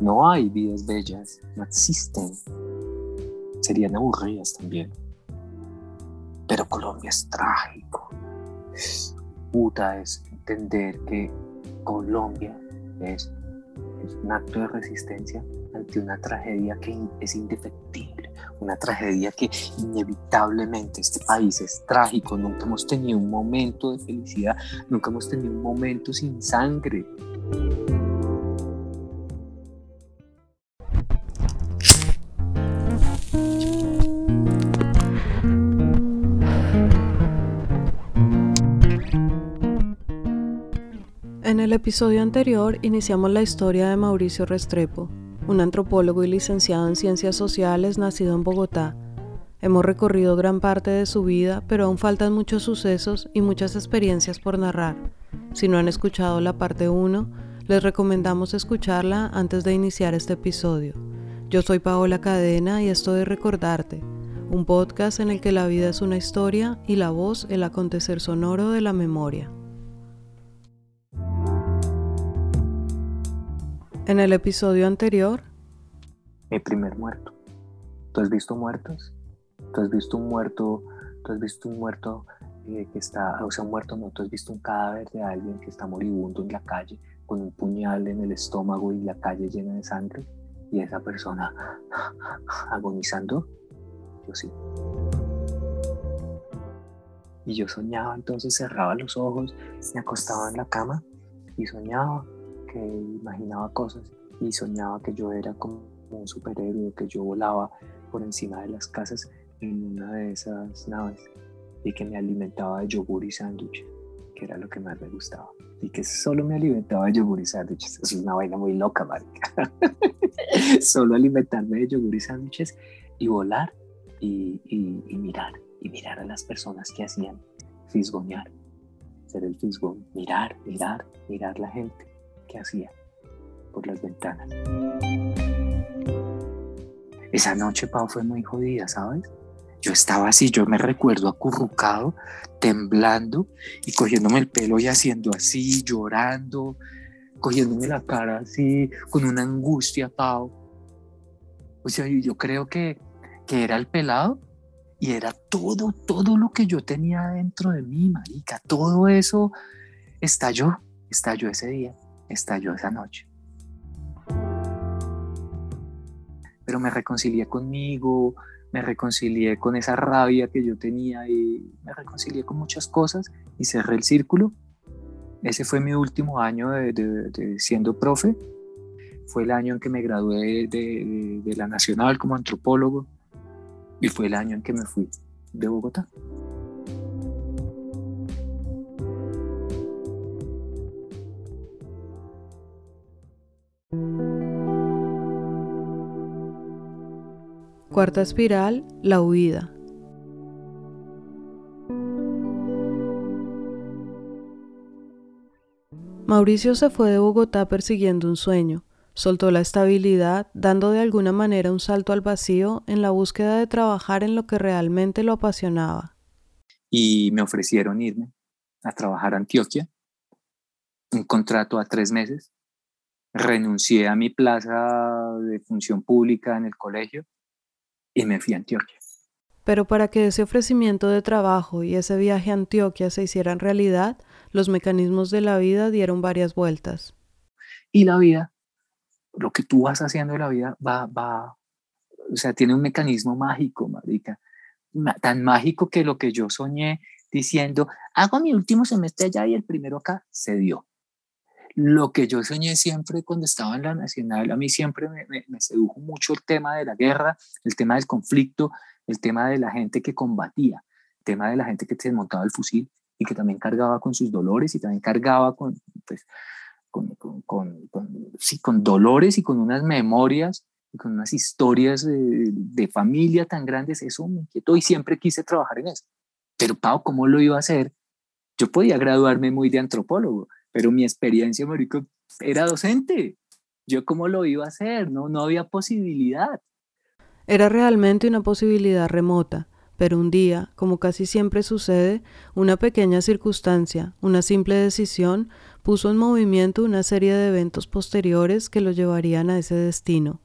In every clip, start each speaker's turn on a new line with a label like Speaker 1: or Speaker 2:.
Speaker 1: No hay vidas bellas, no existen. Serían aburridas también. Pero Colombia es trágico. Puta es entender que Colombia es, es un acto de resistencia ante una tragedia que es indefectible, una tragedia que inevitablemente este país es trágico, nunca hemos tenido un momento de felicidad, nunca hemos tenido un momento sin sangre.
Speaker 2: El episodio anterior iniciamos la historia de Mauricio Restrepo, un antropólogo y licenciado en ciencias sociales nacido en Bogotá. Hemos recorrido gran parte de su vida, pero aún faltan muchos sucesos y muchas experiencias por narrar. Si no han escuchado la parte 1, les recomendamos escucharla antes de iniciar este episodio. Yo soy Paola Cadena y esto es Recordarte, un podcast en el que la vida es una historia y la voz el acontecer sonoro de la memoria. En el episodio anterior.
Speaker 1: Mi primer muerto. ¿Tú has visto muertos? ¿Tú has visto un muerto? ¿Tú has visto un muerto eh, que está, o sea, un muerto no? ¿Tú has visto un cadáver de alguien que está moribundo en la calle con un puñal en el estómago y la calle llena de sangre? Y esa persona agonizando. Yo sí. Y yo soñaba, entonces cerraba los ojos, me acostaba en la cama y soñaba que imaginaba cosas y soñaba que yo era como un superhéroe, que yo volaba por encima de las casas en una de esas naves y que me alimentaba de yogur y sándwiches, que era lo que más me gustaba. Y que solo me alimentaba de yogur y sándwiches. es una vaina muy loca, marica. solo alimentarme de yogur y sándwiches y volar y, y, mirar, y mirar a las personas que hacían fisgonear. Ser el fisgón, mirar, mirar, mirar la gente que hacía por las ventanas. Esa noche, Pau, fue muy jodida, ¿sabes? Yo estaba así, yo me recuerdo acurrucado, temblando y cogiéndome el pelo y haciendo así, llorando, cogiéndome la cara así, con una angustia, Pau. O sea, yo creo que, que era el pelado y era todo, todo lo que yo tenía dentro de mí, marica. Todo eso estalló, estalló ese día estalló esa noche. Pero me reconcilié conmigo, me reconcilié con esa rabia que yo tenía y me reconcilié con muchas cosas y cerré el círculo. Ese fue mi último año de, siendo profe. Fue el año en que me gradué de, de la Nacional como antropólogo y fue el año en que me fui de Bogotá.
Speaker 2: Cuarta espiral, la huida. Mauricio se fue de Bogotá persiguiendo un sueño, soltó la estabilidad, dando de alguna manera un salto al vacío en la búsqueda de trabajar en lo que realmente lo apasionaba.
Speaker 1: Y me ofrecieron irme a trabajar a Antioquia, un contrato a tres meses. Renuncié a mi plaza de función pública en el colegio y me fui a Antioquia.
Speaker 2: Pero para que ese ofrecimiento de trabajo y ese viaje a Antioquia se hicieran realidad, los mecanismos de la vida dieron varias vueltas.
Speaker 1: Y la vida, lo que tú vas haciendo en la vida va, va, o sea, tiene un mecanismo mágico, marica. Tan mágico que lo que yo soñé diciendo, hago mi último semestre allá y el primero acá, se dio lo que yo soñé siempre cuando estaba en la Nacional, a mí siempre me, sedujo mucho el tema de la guerra, el tema del conflicto, el tema de la gente que combatía, el tema de la gente que se desmontaba el fusil y que también cargaba con sus dolores y también cargaba con, pues, con, sí, con dolores y con unas memorias y con unas historias de, de, familia tan grandes, eso me inquietó y siempre quise trabajar en eso. Pero Pau, ¿cómo lo iba a hacer? Yo podía graduarme muy de antropólogo, pero mi experiencia, marico, era docente. Yo cómo lo iba a hacer, no, no había posibilidad.
Speaker 2: Era realmente una posibilidad remota, pero un día, como casi siempre sucede, una pequeña circunstancia, una simple decisión, puso en movimiento una serie de eventos posteriores que lo llevarían a ese destino.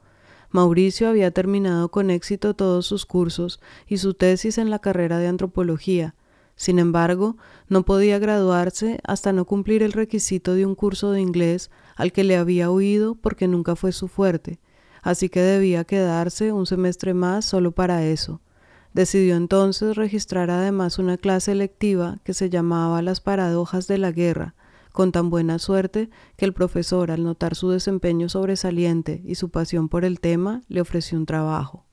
Speaker 2: Mauricio había terminado con éxito todos sus cursos y su tesis en la carrera de antropología. Sin embargo, no podía graduarse hasta no cumplir el requisito de un curso de inglés al que le había huido porque nunca fue su fuerte, así que debía quedarse un semestre más solo para eso. Decidió entonces registrar además una clase electiva que se llamaba Las paradojas de la guerra, con tan buena suerte que el profesor, al notar su desempeño sobresaliente y su pasión por el tema, le ofreció un trabajo.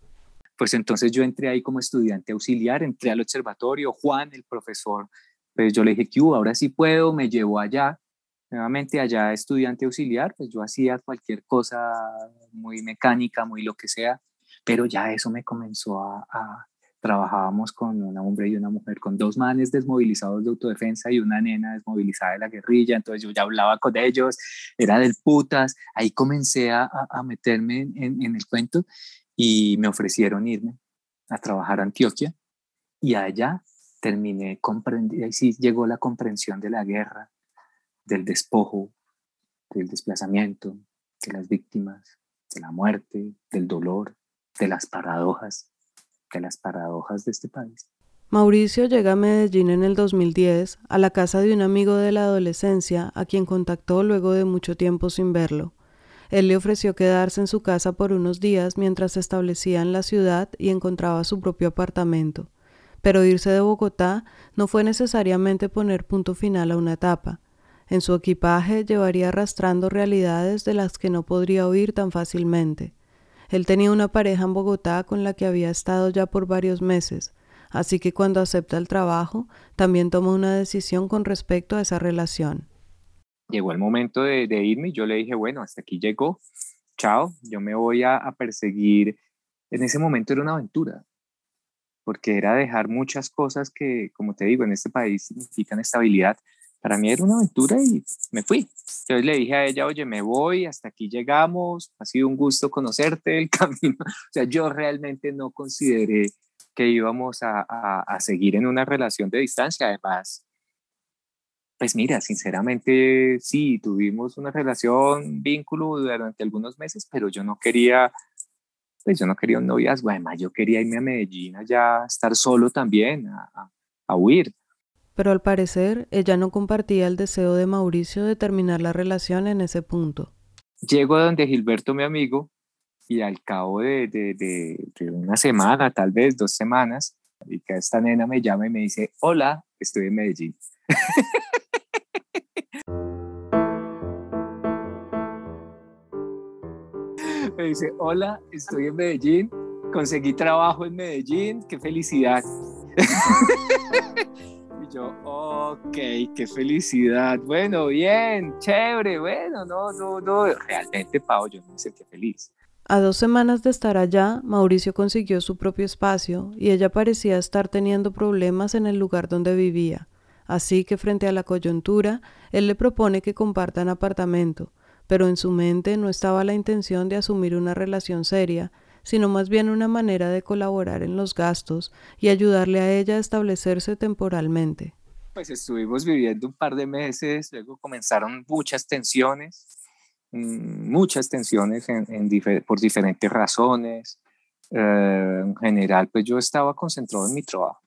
Speaker 1: Pues entonces yo entré ahí como estudiante auxiliar, entré al observatorio, Juan, el profesor, pues yo le dije que ahora sí puedo, me llevó allá, nuevamente allá estudiante auxiliar, pues yo hacía cualquier cosa muy mecánica, muy lo que sea, pero ya eso me comenzó a, trabajábamos con un hombre y una mujer, con dos manes desmovilizados de autodefensa y una nena desmovilizada de la guerrilla, entonces yo ya hablaba con ellos, era del putas, ahí comencé a, a meterme en, en, el cuento y me ofrecieron irme a trabajar a Antioquia y allá terminé, comprendiendo, ahí sí llegó la comprensión de la guerra, del despojo, del desplazamiento, de las víctimas, de la muerte, del dolor, de las paradojas de las paradojas de este país.
Speaker 2: Mauricio llega a Medellín en el 2010 a la casa de un amigo de la adolescencia a quien contactó luego de mucho tiempo sin verlo. Él le ofreció quedarse en su casa por unos días mientras se establecía en la ciudad y encontraba su propio apartamento. Pero irse de Bogotá no fue necesariamente poner punto final a una etapa. En su equipaje llevaría arrastrando realidades de las que no podría huir tan fácilmente. Él tenía una pareja en Bogotá con la que había estado ya por varios meses, así que cuando acepta el trabajo, también toma una decisión con respecto a esa relación.
Speaker 1: Llegó el momento de, irme y yo le dije, bueno, hasta aquí llegó, chao, yo me voy a, a perseguir. En ese momento era una aventura, porque era dejar muchas cosas que, como te digo, en este país significan estabilidad, para mí era una aventura y me fui. Entonces le dije a ella, oye, me voy, hasta aquí llegamos, ha sido un gusto conocerte el camino. O sea, yo realmente no consideré que íbamos a, a, seguir en una relación de distancia. Además, pues mira, sinceramente sí, tuvimos una relación, vínculo durante algunos meses, pero yo no quería, pues yo no quería un noviazgo. Además, yo quería irme a Medellín allá, estar solo también, a, a huir
Speaker 2: pero al parecer ella no compartía el deseo de Mauricio de terminar la relación en ese punto.
Speaker 1: Llego a donde Gilberto, mi amigo, y al cabo de, de, una semana, tal vez dos semanas, y que esta nena me llama y me dice, hola, estoy en Medellín. dice, hola, estoy en Medellín, conseguí trabajo en Medellín, qué felicidad. yo, ok, qué felicidad. Bueno, bien, chévere, bueno, no, no, no. Realmente, Pau, yo no me sentí feliz.
Speaker 2: A dos semanas de estar allá, Mauricio consiguió su propio espacio y ella parecía estar teniendo problemas en el lugar donde vivía. Así que frente a la coyuntura, él le propone que compartan apartamento, pero en su mente no estaba la intención de asumir una relación seria, sino más bien una manera de colaborar en los gastos y ayudarle a ella a establecerse temporalmente.
Speaker 1: Pues estuvimos viviendo un par de meses, luego comenzaron muchas tensiones, mm, muchas tensiones en, por diferentes razones. Eh, en general, pues yo estaba concentrado en mi trabajo.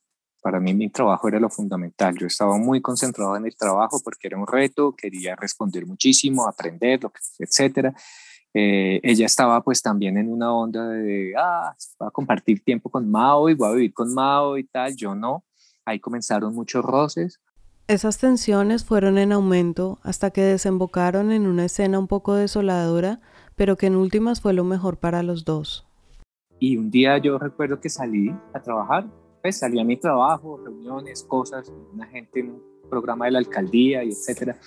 Speaker 1: Para mí mi trabajo era lo fundamental. Yo estaba muy concentrado en el trabajo porque era un reto, quería responder muchísimo, aprender, etcétera. Eh, ella estaba pues también en una onda de, ah, voy a compartir tiempo con Mao y voy a vivir con Mao y tal, yo no. Ahí comenzaron muchos roces.
Speaker 2: Esas tensiones fueron en aumento hasta que desembocaron en una escena un poco desoladora, pero que en últimas fue lo mejor para los dos.
Speaker 1: Y un día yo recuerdo que salí a trabajar, pues salí a mi trabajo, reuniones, cosas, una gente en un programa de la alcaldía y etcétera.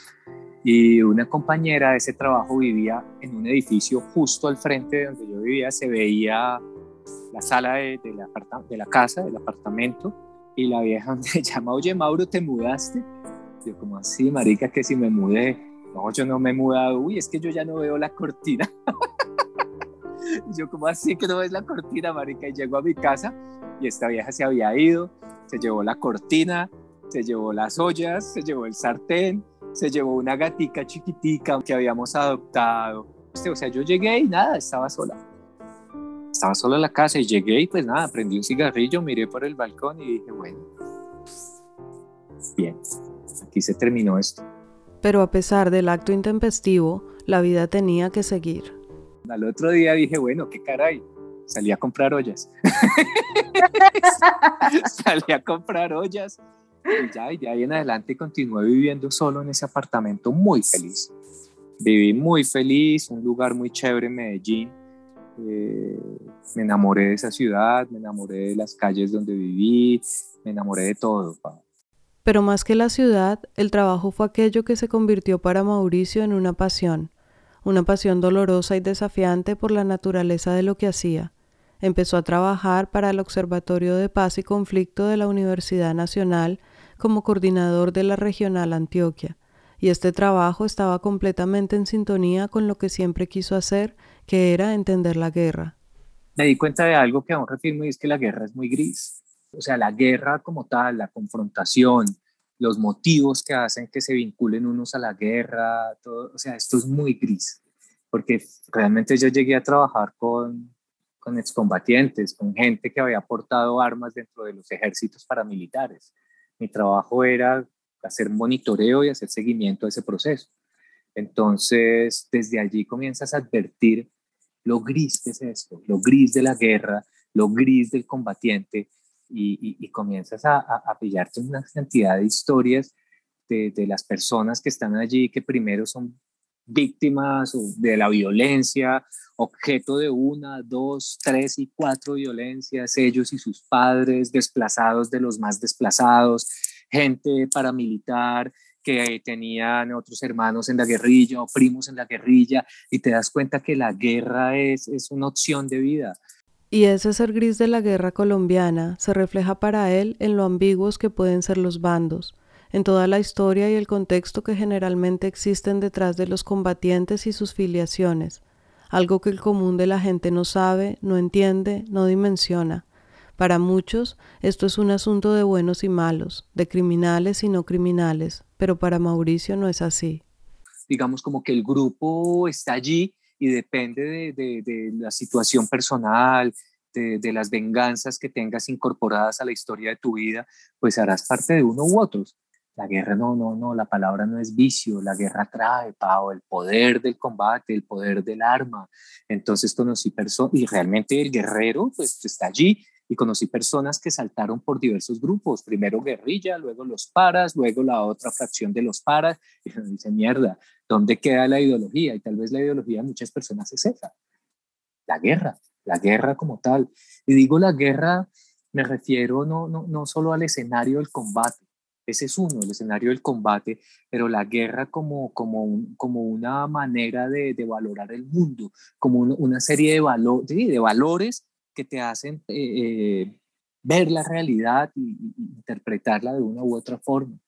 Speaker 1: Y una compañera de ese trabajo vivía en un edificio justo al frente de donde yo vivía, se veía la sala de, la, de la casa, del apartamento, y la vieja me llama, oye Mauro, ¿te mudaste? Yo como así, marica, que si me mudé. No, yo no me he mudado. Uy, es que yo ya no veo la cortina. yo como así que no ves la cortina, marica. Y llego a mi casa y esta vieja se había ido, se llevó la cortina, se llevó las ollas, se llevó el sartén, se llevó una gatica chiquitica que habíamos adoptado. Este, o sea, yo llegué y nada, estaba sola. Estaba sola en la casa y llegué y pues nada, prendí un cigarrillo, miré por el balcón y dije, bueno, bien, aquí se terminó esto.
Speaker 2: Pero a pesar del acto intempestivo, la vida tenía que seguir.
Speaker 1: Al otro día dije, bueno, qué caray, salí a comprar ollas. salí a comprar ollas y ya, y de ahí en adelante continué viviendo solo en ese apartamento muy feliz. Viví muy feliz, un lugar muy chévere en Medellín. Eh, me enamoré de esa ciudad, me enamoré de las calles donde viví, me enamoré de todo.
Speaker 2: Pero más que la ciudad, el trabajo fue aquello que se convirtió para Mauricio en una pasión, una pasión dolorosa y desafiante por la naturaleza de lo que hacía. Empezó a trabajar para el Observatorio de Paz y Conflicto de la Universidad Nacional como coordinador de la Regional Antioquia, y este trabajo estaba completamente en sintonía con lo que siempre quiso hacer, que era entender la guerra.
Speaker 1: Me di cuenta de algo que aún reafirmo y es que la guerra es muy gris. O sea, la guerra como tal, la confrontación, los motivos que hacen que se vinculen unos a la guerra, todo, o sea, esto es muy gris, porque realmente yo llegué a trabajar con, con excombatientes, con gente que había portado armas dentro de los ejércitos paramilitares mi trabajo era hacer monitoreo y hacer seguimiento a ese proceso. Entonces, desde allí comienzas a advertir lo gris que es esto, lo gris de la guerra, lo gris del combatiente, y, comienzas a, a, pillarte una cantidad de historias de, de, las personas que están allí, que primero son víctimas de la violencia, objeto de una, dos, tres y cuatro violencias, ellos y sus padres, desplazados de los más desplazados, gente paramilitar que tenían otros hermanos en la guerrilla o primos en la guerrilla, y te das cuenta que la guerra es, es una opción de vida.
Speaker 2: Y ese ser gris de la guerra colombiana se refleja para él en lo ambiguos que pueden ser los bandos, en toda la historia y el contexto que generalmente existen detrás de los combatientes y sus filiaciones, algo que el común de la gente no sabe, no entiende, no dimensiona. Para muchos esto es un asunto de buenos y malos, de criminales y no criminales, pero para Mauricio no es así.
Speaker 1: Digamos como que el grupo está allí y depende de, la situación personal, de, de, las venganzas que tengas incorporadas a la historia de tu vida, pues harás parte de uno u otros. La guerra no, no, no, la palabra no es vicio, la guerra trae, Pau, el poder del combate, el poder del arma. Entonces conocí personas, y realmente el guerrero pues está allí, y conocí personas que saltaron por diversos grupos, primero guerrilla, luego los paras, luego la otra fracción de los paras, y me dice, mierda, ¿dónde queda la ideología? Y tal vez la ideología de muchas personas es esa, la guerra, la guerra como tal. Y digo la guerra, me refiero no, no, no solo al escenario del combate, ese es uno, el escenario del combate, pero la guerra como, como, como una manera de, valorar el mundo, como una serie de, valor, de valores que te hacen eh, eh, ver la realidad y, interpretarla de una u otra forma.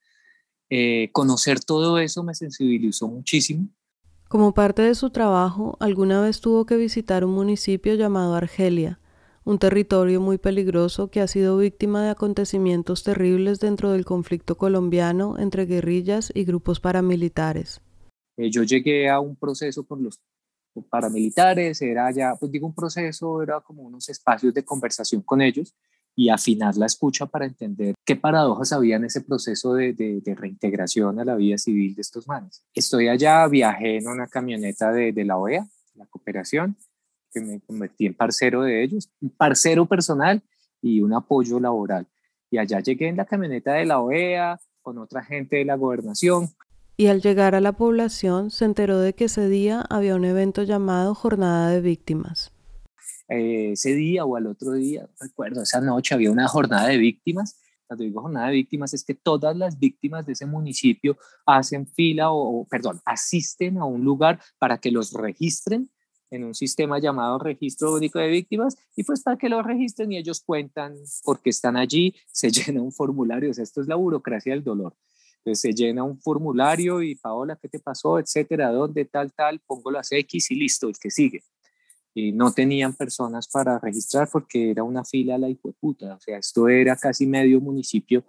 Speaker 1: Eh, conocer todo eso me sensibilizó muchísimo.
Speaker 2: Como parte de su trabajo, alguna vez tuvo que visitar un municipio llamado Argelia, un territorio muy peligroso que ha sido víctima de acontecimientos terribles dentro del conflicto colombiano entre guerrillas y grupos paramilitares.
Speaker 1: Eh, yo llegué a un proceso con los paramilitares, era ya, pues digo un proceso, era como unos espacios de conversación con ellos y afinar la escucha para entender qué paradojas había en ese proceso de, de, reintegración a la vida civil de estos manes. Estoy allá, viajé en una camioneta de, de la OEA, la cooperación, que me convertí en parcero de ellos, un parcero personal y un apoyo laboral. Y allá llegué en la camioneta de la OEA con otra gente de la gobernación.
Speaker 2: Y al llegar a la población se enteró de que ese día había un evento llamado Jornada de Víctimas.
Speaker 1: Eh, ese día o al otro día, recuerdo, esa noche había una jornada de víctimas. Cuando digo jornada de víctimas es que todas las víctimas de ese municipio hacen fila o, perdón, asisten a un lugar para que los registren en un sistema llamado Registro Único de Víctimas y pues para que lo registren y ellos cuentan por qué están allí, se llena un formulario, o sea, esto es la burocracia del dolor. Entonces se llena un formulario y Paola, ¿qué te pasó? Etcétera, ¿dónde tal, tal? Pongo las X y listo, el que sigue. No tenían personas para registrar porque era una fila a la puta. O sea, esto era casi medio municipio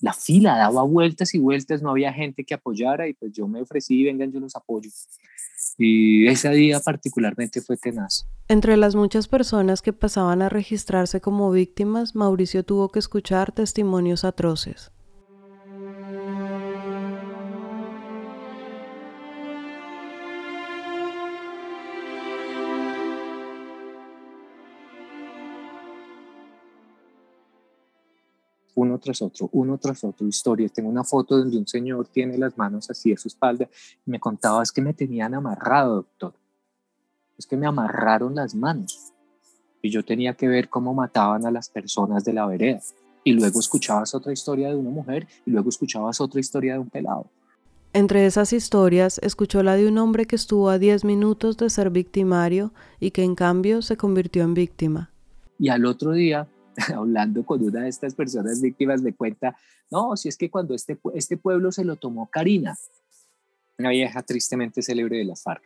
Speaker 1: la fila daba vueltas y vueltas, no había gente que apoyara y pues yo me ofrecí, vengan, yo los apoyo. Y ese día particularmente fue tenaz.
Speaker 2: Entre las muchas personas que pasaban a registrarse como víctimas, Mauricio tuvo que escuchar testimonios atroces.
Speaker 1: Tras otro, uno tras otro, historias. Tengo una foto donde un señor tiene las manos así a su espalda y me contaba, es que me tenían amarrado, doctor. Es que me amarraron las manos. Y yo tenía que ver cómo mataban a las personas de la vereda. Y luego escuchabas otra historia de una mujer y luego escuchabas otra historia de un pelado.
Speaker 2: Entre esas historias, escuchó la de un hombre que estuvo a 10 minutos de ser victimario y que en cambio se convirtió en víctima.
Speaker 1: Y al otro día hablando con una de estas personas víctimas, me cuenta, no, si es que cuando este, este pueblo se lo tomó Karina, una vieja tristemente célebre de la FARC,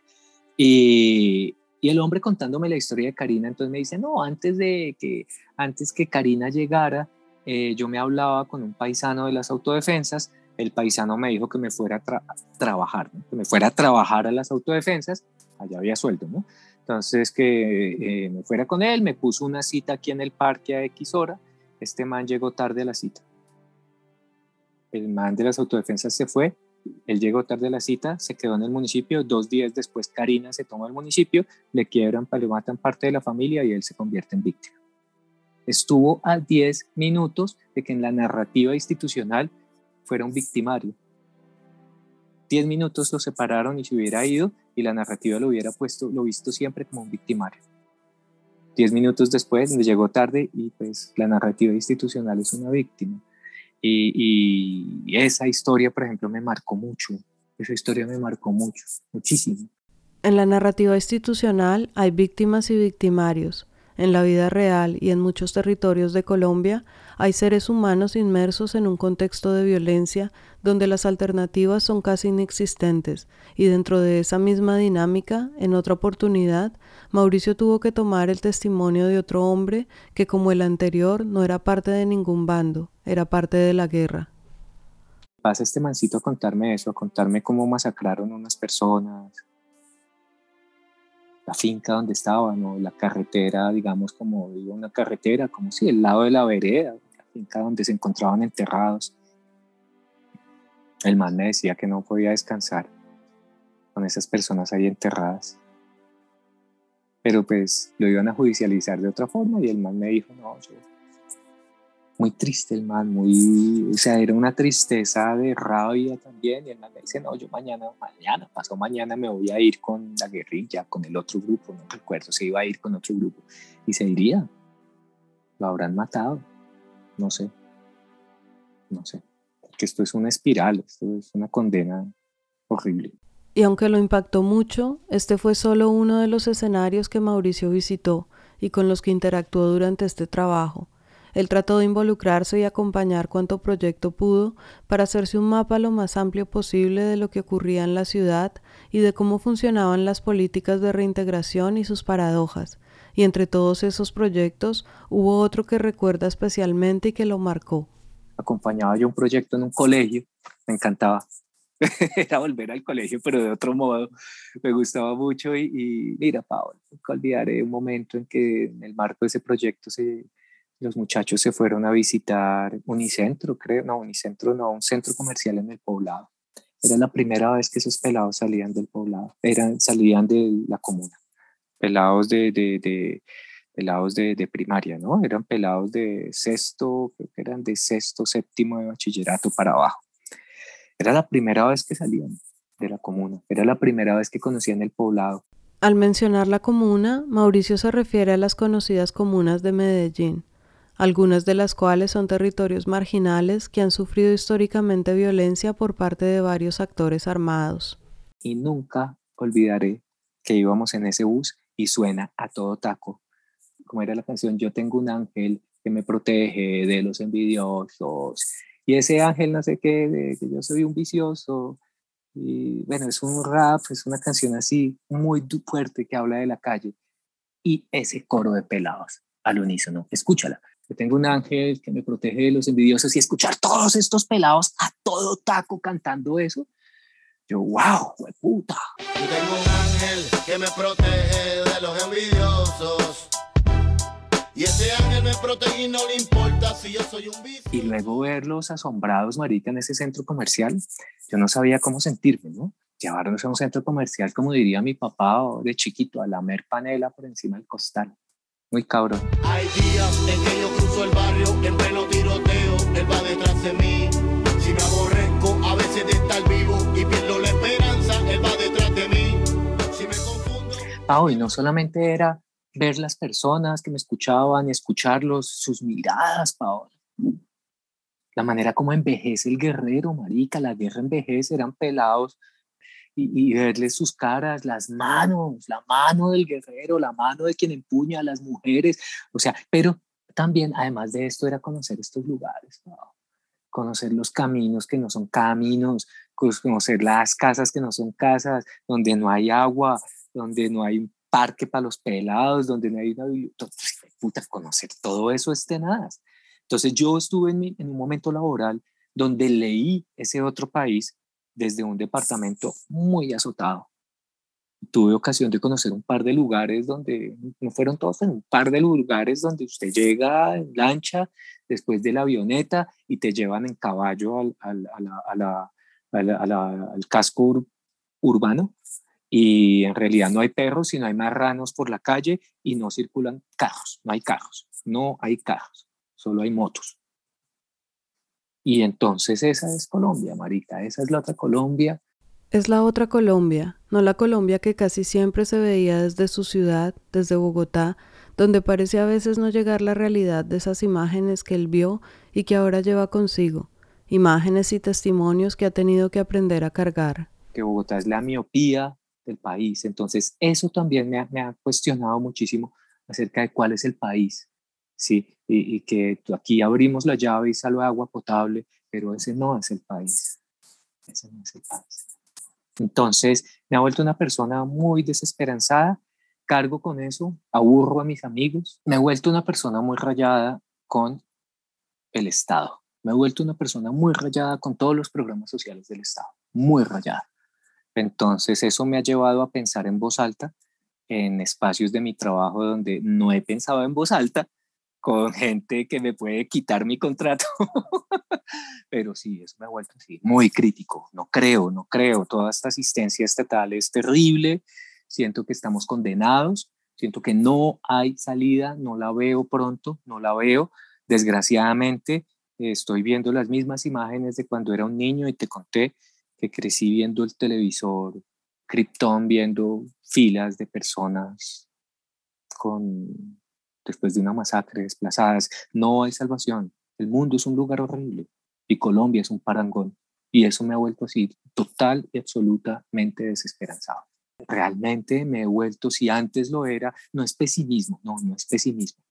Speaker 1: y, y el hombre contándome la historia de Karina, entonces me dice, no, antes de que, antes que Karina llegara, eh, yo me hablaba con un paisano de las autodefensas, el paisano me dijo que me fuera a trabajar, que me fuera a trabajar a las autodefensas, allá había sueldo, ¿no? Entonces que eh, me fuera con él, me puso una cita aquí en el parque a X hora, este man llegó tarde a la cita. El man de las autodefensas se fue, él llegó tarde a la cita, se quedó en el municipio, dos días después Karina se toma el municipio, le quiebran, le matan parte de la familia y él se convierte en víctima. Estuvo a 10 minutos de que en la narrativa institucional fuera un victimario. 10 minutos lo separaron y se hubiera ido y la narrativa lo hubiera puesto, lo visto siempre como un victimario. Diez minutos después, llegó tarde y pues la narrativa institucional es una víctima. Y, y esa historia, por ejemplo, me marcó mucho. Esa historia me marcó mucho, muchísimo.
Speaker 2: En la narrativa institucional hay víctimas y victimarios. En la vida real y en muchos territorios de Colombia hay seres humanos inmersos en un contexto de violencia donde las alternativas son casi inexistentes y dentro de esa misma dinámica, en otra oportunidad, Mauricio tuvo que tomar el testimonio de otro hombre que como el anterior no era parte de ningún bando, era parte de la guerra.
Speaker 1: Pasa este mancito a contarme eso, a contarme cómo masacraron unas personas, la finca donde estaban o la carretera, digamos, como digo, una carretera, como si el lado de la vereda, la finca donde se encontraban enterrados. El man me decía que no podía descansar con esas personas ahí enterradas. Pero pues lo iban a judicializar de otra forma y el man me dijo, no, yo muy triste el man, muy, o sea, era una tristeza de rabia también. Y el man me dice, no, yo mañana, mañana, pasó mañana me voy a ir con la guerrilla, con el otro grupo, no recuerdo, se iba a ir con otro grupo. Y se iría, lo habrán matado, no sé, no sé. Que esto es una espiral, esto es una condena horrible.
Speaker 2: Y aunque lo impactó mucho, este fue solo uno de los escenarios que Mauricio visitó y con los que interactuó durante este trabajo él trató de involucrarse y acompañar cuanto proyecto pudo para hacerse un mapa lo más amplio posible de lo que ocurría en la ciudad y de cómo funcionaban las políticas de reintegración y sus paradojas. Y entre todos esos proyectos hubo otro que recuerda especialmente y que lo marcó.
Speaker 1: Acompañaba yo un proyecto en un colegio, me encantaba. Era volver al colegio, pero de otro modo. Me gustaba mucho y, y mira, Pablo, nunca olvidaré un momento en que en el marco de ese proyecto se, los muchachos se fueron a visitar Unicentro, creo, no, Unicentro no, un centro comercial en el poblado. Era la primera vez que esos pelados salían del poblado, eran, salían de la comuna, pelados de, de, pelados de, primaria, ¿no? Eran pelados de sexto, creo que eran de sexto, séptimo de bachillerato para abajo. Era la primera vez que salían de la comuna, era la primera vez que conocían el poblado.
Speaker 2: Al mencionar la comuna, Mauricio se refiere a las conocidas comunas de Medellín, algunas de las cuales son territorios marginales que han sufrido históricamente violencia por parte de varios actores armados.
Speaker 1: Y nunca olvidaré que íbamos en ese bus y suena a todo taco. Como era la canción, yo tengo un ángel que me protege de los envidiosos. Y ese ángel no sé qué, de que yo soy un vicioso. Y bueno, es un rap, es una canción así muy fuerte que habla de la calle. Y ese coro de pelados al unísono, escúchala. Que tengo un ángel que me protege de los envidiosos y escuchar todos estos pelados a todo taco cantando eso, yo, wow, puta. Yo tengo un ángel que me protege de los envidiosos. Y ese ángel me protege y no le importa si yo soy un vicio. Y luego verlos asombrados, marica, en ese centro comercial, yo no sabía cómo sentirme, ¿no? Llevarnos a un centro comercial, como diría mi papá de chiquito, a lamer panela por encima del costal. Muy cabrón. Hay días en que yo cruzo el barrio en pleno tiroteo, él va detrás de mí. Si me aborrezco a veces de estar vivo y pierdo la esperanza, él va detrás de mí. Si me confundo... Ah, y no solamente era ver las personas que me escuchaban y escucharlos, sus miradas, Paola. La manera como envejece el guerrero, marica, la guerra envejece, eran pelados y, y, verles sus caras, las manos, la mano del guerrero, la mano de quien empuña a las mujeres, o sea, pero también, además de esto, era conocer estos lugares, conocer los caminos que no son caminos, conocer las casas que no son casas, donde no hay agua, donde no hay parque para los pelados, donde no hay una biblioteca, puta, conocer todo eso es tenaz. Entonces yo estuve en, en un momento laboral donde leí ese otro país desde un departamento muy azotado. Tuve ocasión de conocer un par de lugares donde, no fueron todos, un par de lugares donde usted llega en lancha después de la avioneta y te llevan en caballo al, al, a la, al casco urbano y en realidad no hay perros, sino hay marranos por la calle y no circulan carros, no hay carros, no hay carros, solo hay motos. Y entonces esa es Colombia, Marita, esa es la otra Colombia.
Speaker 2: Es la otra Colombia, no la Colombia que casi siempre se veía desde su ciudad, desde Bogotá, donde parece a veces no llegar la realidad de esas imágenes que él vio y que ahora lleva consigo, imágenes y testimonios que ha tenido que aprender a cargar.
Speaker 1: Que Bogotá es la miopía del país. Entonces, eso también me ha, cuestionado muchísimo acerca de cuál es el país, ¿sí? Y, que aquí abrimos la llave y sale agua potable, pero ese no es el país. Ese no es el país. Entonces, me ha vuelto una persona muy desesperanzada, cargo con eso, aburro a mis amigos, me he vuelto una persona muy rayada con el Estado, me he vuelto una persona muy rayada con todos los programas sociales del Estado, muy rayada. Entonces eso me ha llevado a pensar en voz alta en espacios de mi trabajo donde no he pensado en voz alta con gente que me puede quitar mi contrato. Pero sí, eso me ha vuelto así, muy crítico. No creo, no creo. Toda esta asistencia estatal es terrible. Siento que estamos condenados. Siento que no hay salida, no la veo pronto, no la veo. Desgraciadamente, estoy viendo las mismas imágenes de cuando era un niño y te conté que crecí viendo el televisor, Krypton, viendo filas de personas con, después de una masacre desplazadas. No hay salvación. El mundo es un lugar horrible y Colombia es un parangón. Y eso me ha vuelto así total y absolutamente desesperanzado. Realmente me he vuelto, si antes lo era, no es pesimismo, no, no es pesimismo.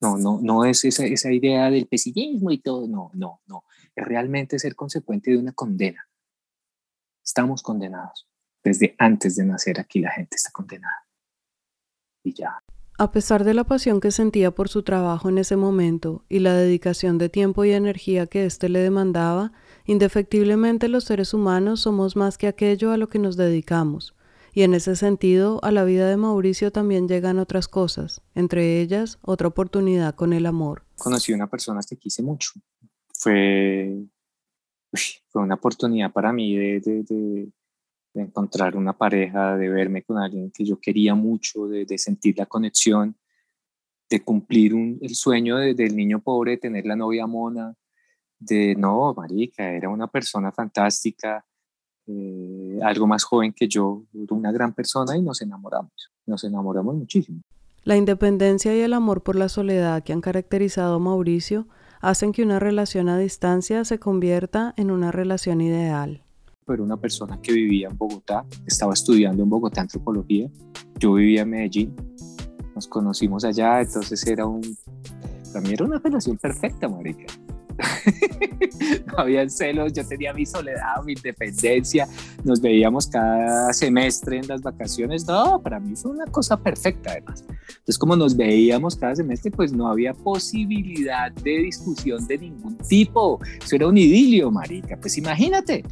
Speaker 1: No, no, no es esa, esa idea del pesimismo y todo, no, no, no. Es realmente ser consecuente de una condena Estamos condenados. Desde antes de nacer aquí la gente está condenada. Y ya.
Speaker 2: A pesar de la pasión que sentía por su trabajo en ese momento y la dedicación de tiempo y energía que éste le demandaba, indefectiblemente los seres humanos somos más que aquello a lo que nos dedicamos. Y en ese sentido, a la vida de Mauricio también llegan otras cosas, entre ellas otra oportunidad con el amor.
Speaker 1: Conocí una persona que quise mucho. Fue fue una oportunidad para mí de, de, encontrar una pareja, de verme con alguien que yo quería mucho, de, sentir la conexión, de cumplir un, el sueño del niño pobre, de tener la novia mona, de no, marica, era una persona fantástica, eh, algo más joven que yo, una gran persona y nos enamoramos, nos enamoramos muchísimo.
Speaker 2: La independencia y el amor por la soledad que han caracterizado Mauricio hacen que una relación a distancia se convierta en una relación ideal.
Speaker 1: Pero una persona que vivía en Bogotá, estaba estudiando en Bogotá antropología, yo vivía en Medellín, nos conocimos allá, entonces era un, para mí era una relación perfecta, marica. no había celos, yo tenía mi soledad, mi independencia, nos veíamos cada semestre en las vacaciones, no, para mí fue una cosa perfecta además. Entonces como nos veíamos cada semestre, pues no había posibilidad de discusión de ningún tipo, eso era un idilio, marica, pues imagínate,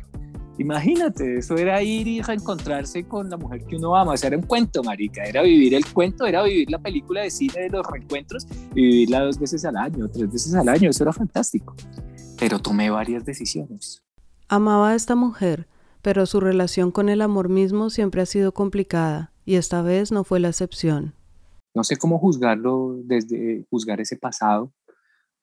Speaker 1: Imagínate, eso era ir y reencontrarse con la mujer que uno ama. O sea, era un cuento, marica. Era vivir el cuento, era vivir la película de cine de los reencuentros y vivirla dos veces al año, tres veces al año. Eso era fantástico. Pero tomé varias decisiones.
Speaker 2: Amaba a esta mujer, pero su relación con el amor mismo siempre ha sido complicada y esta vez no fue la excepción.
Speaker 1: No sé cómo juzgarlo desde juzgar ese pasado,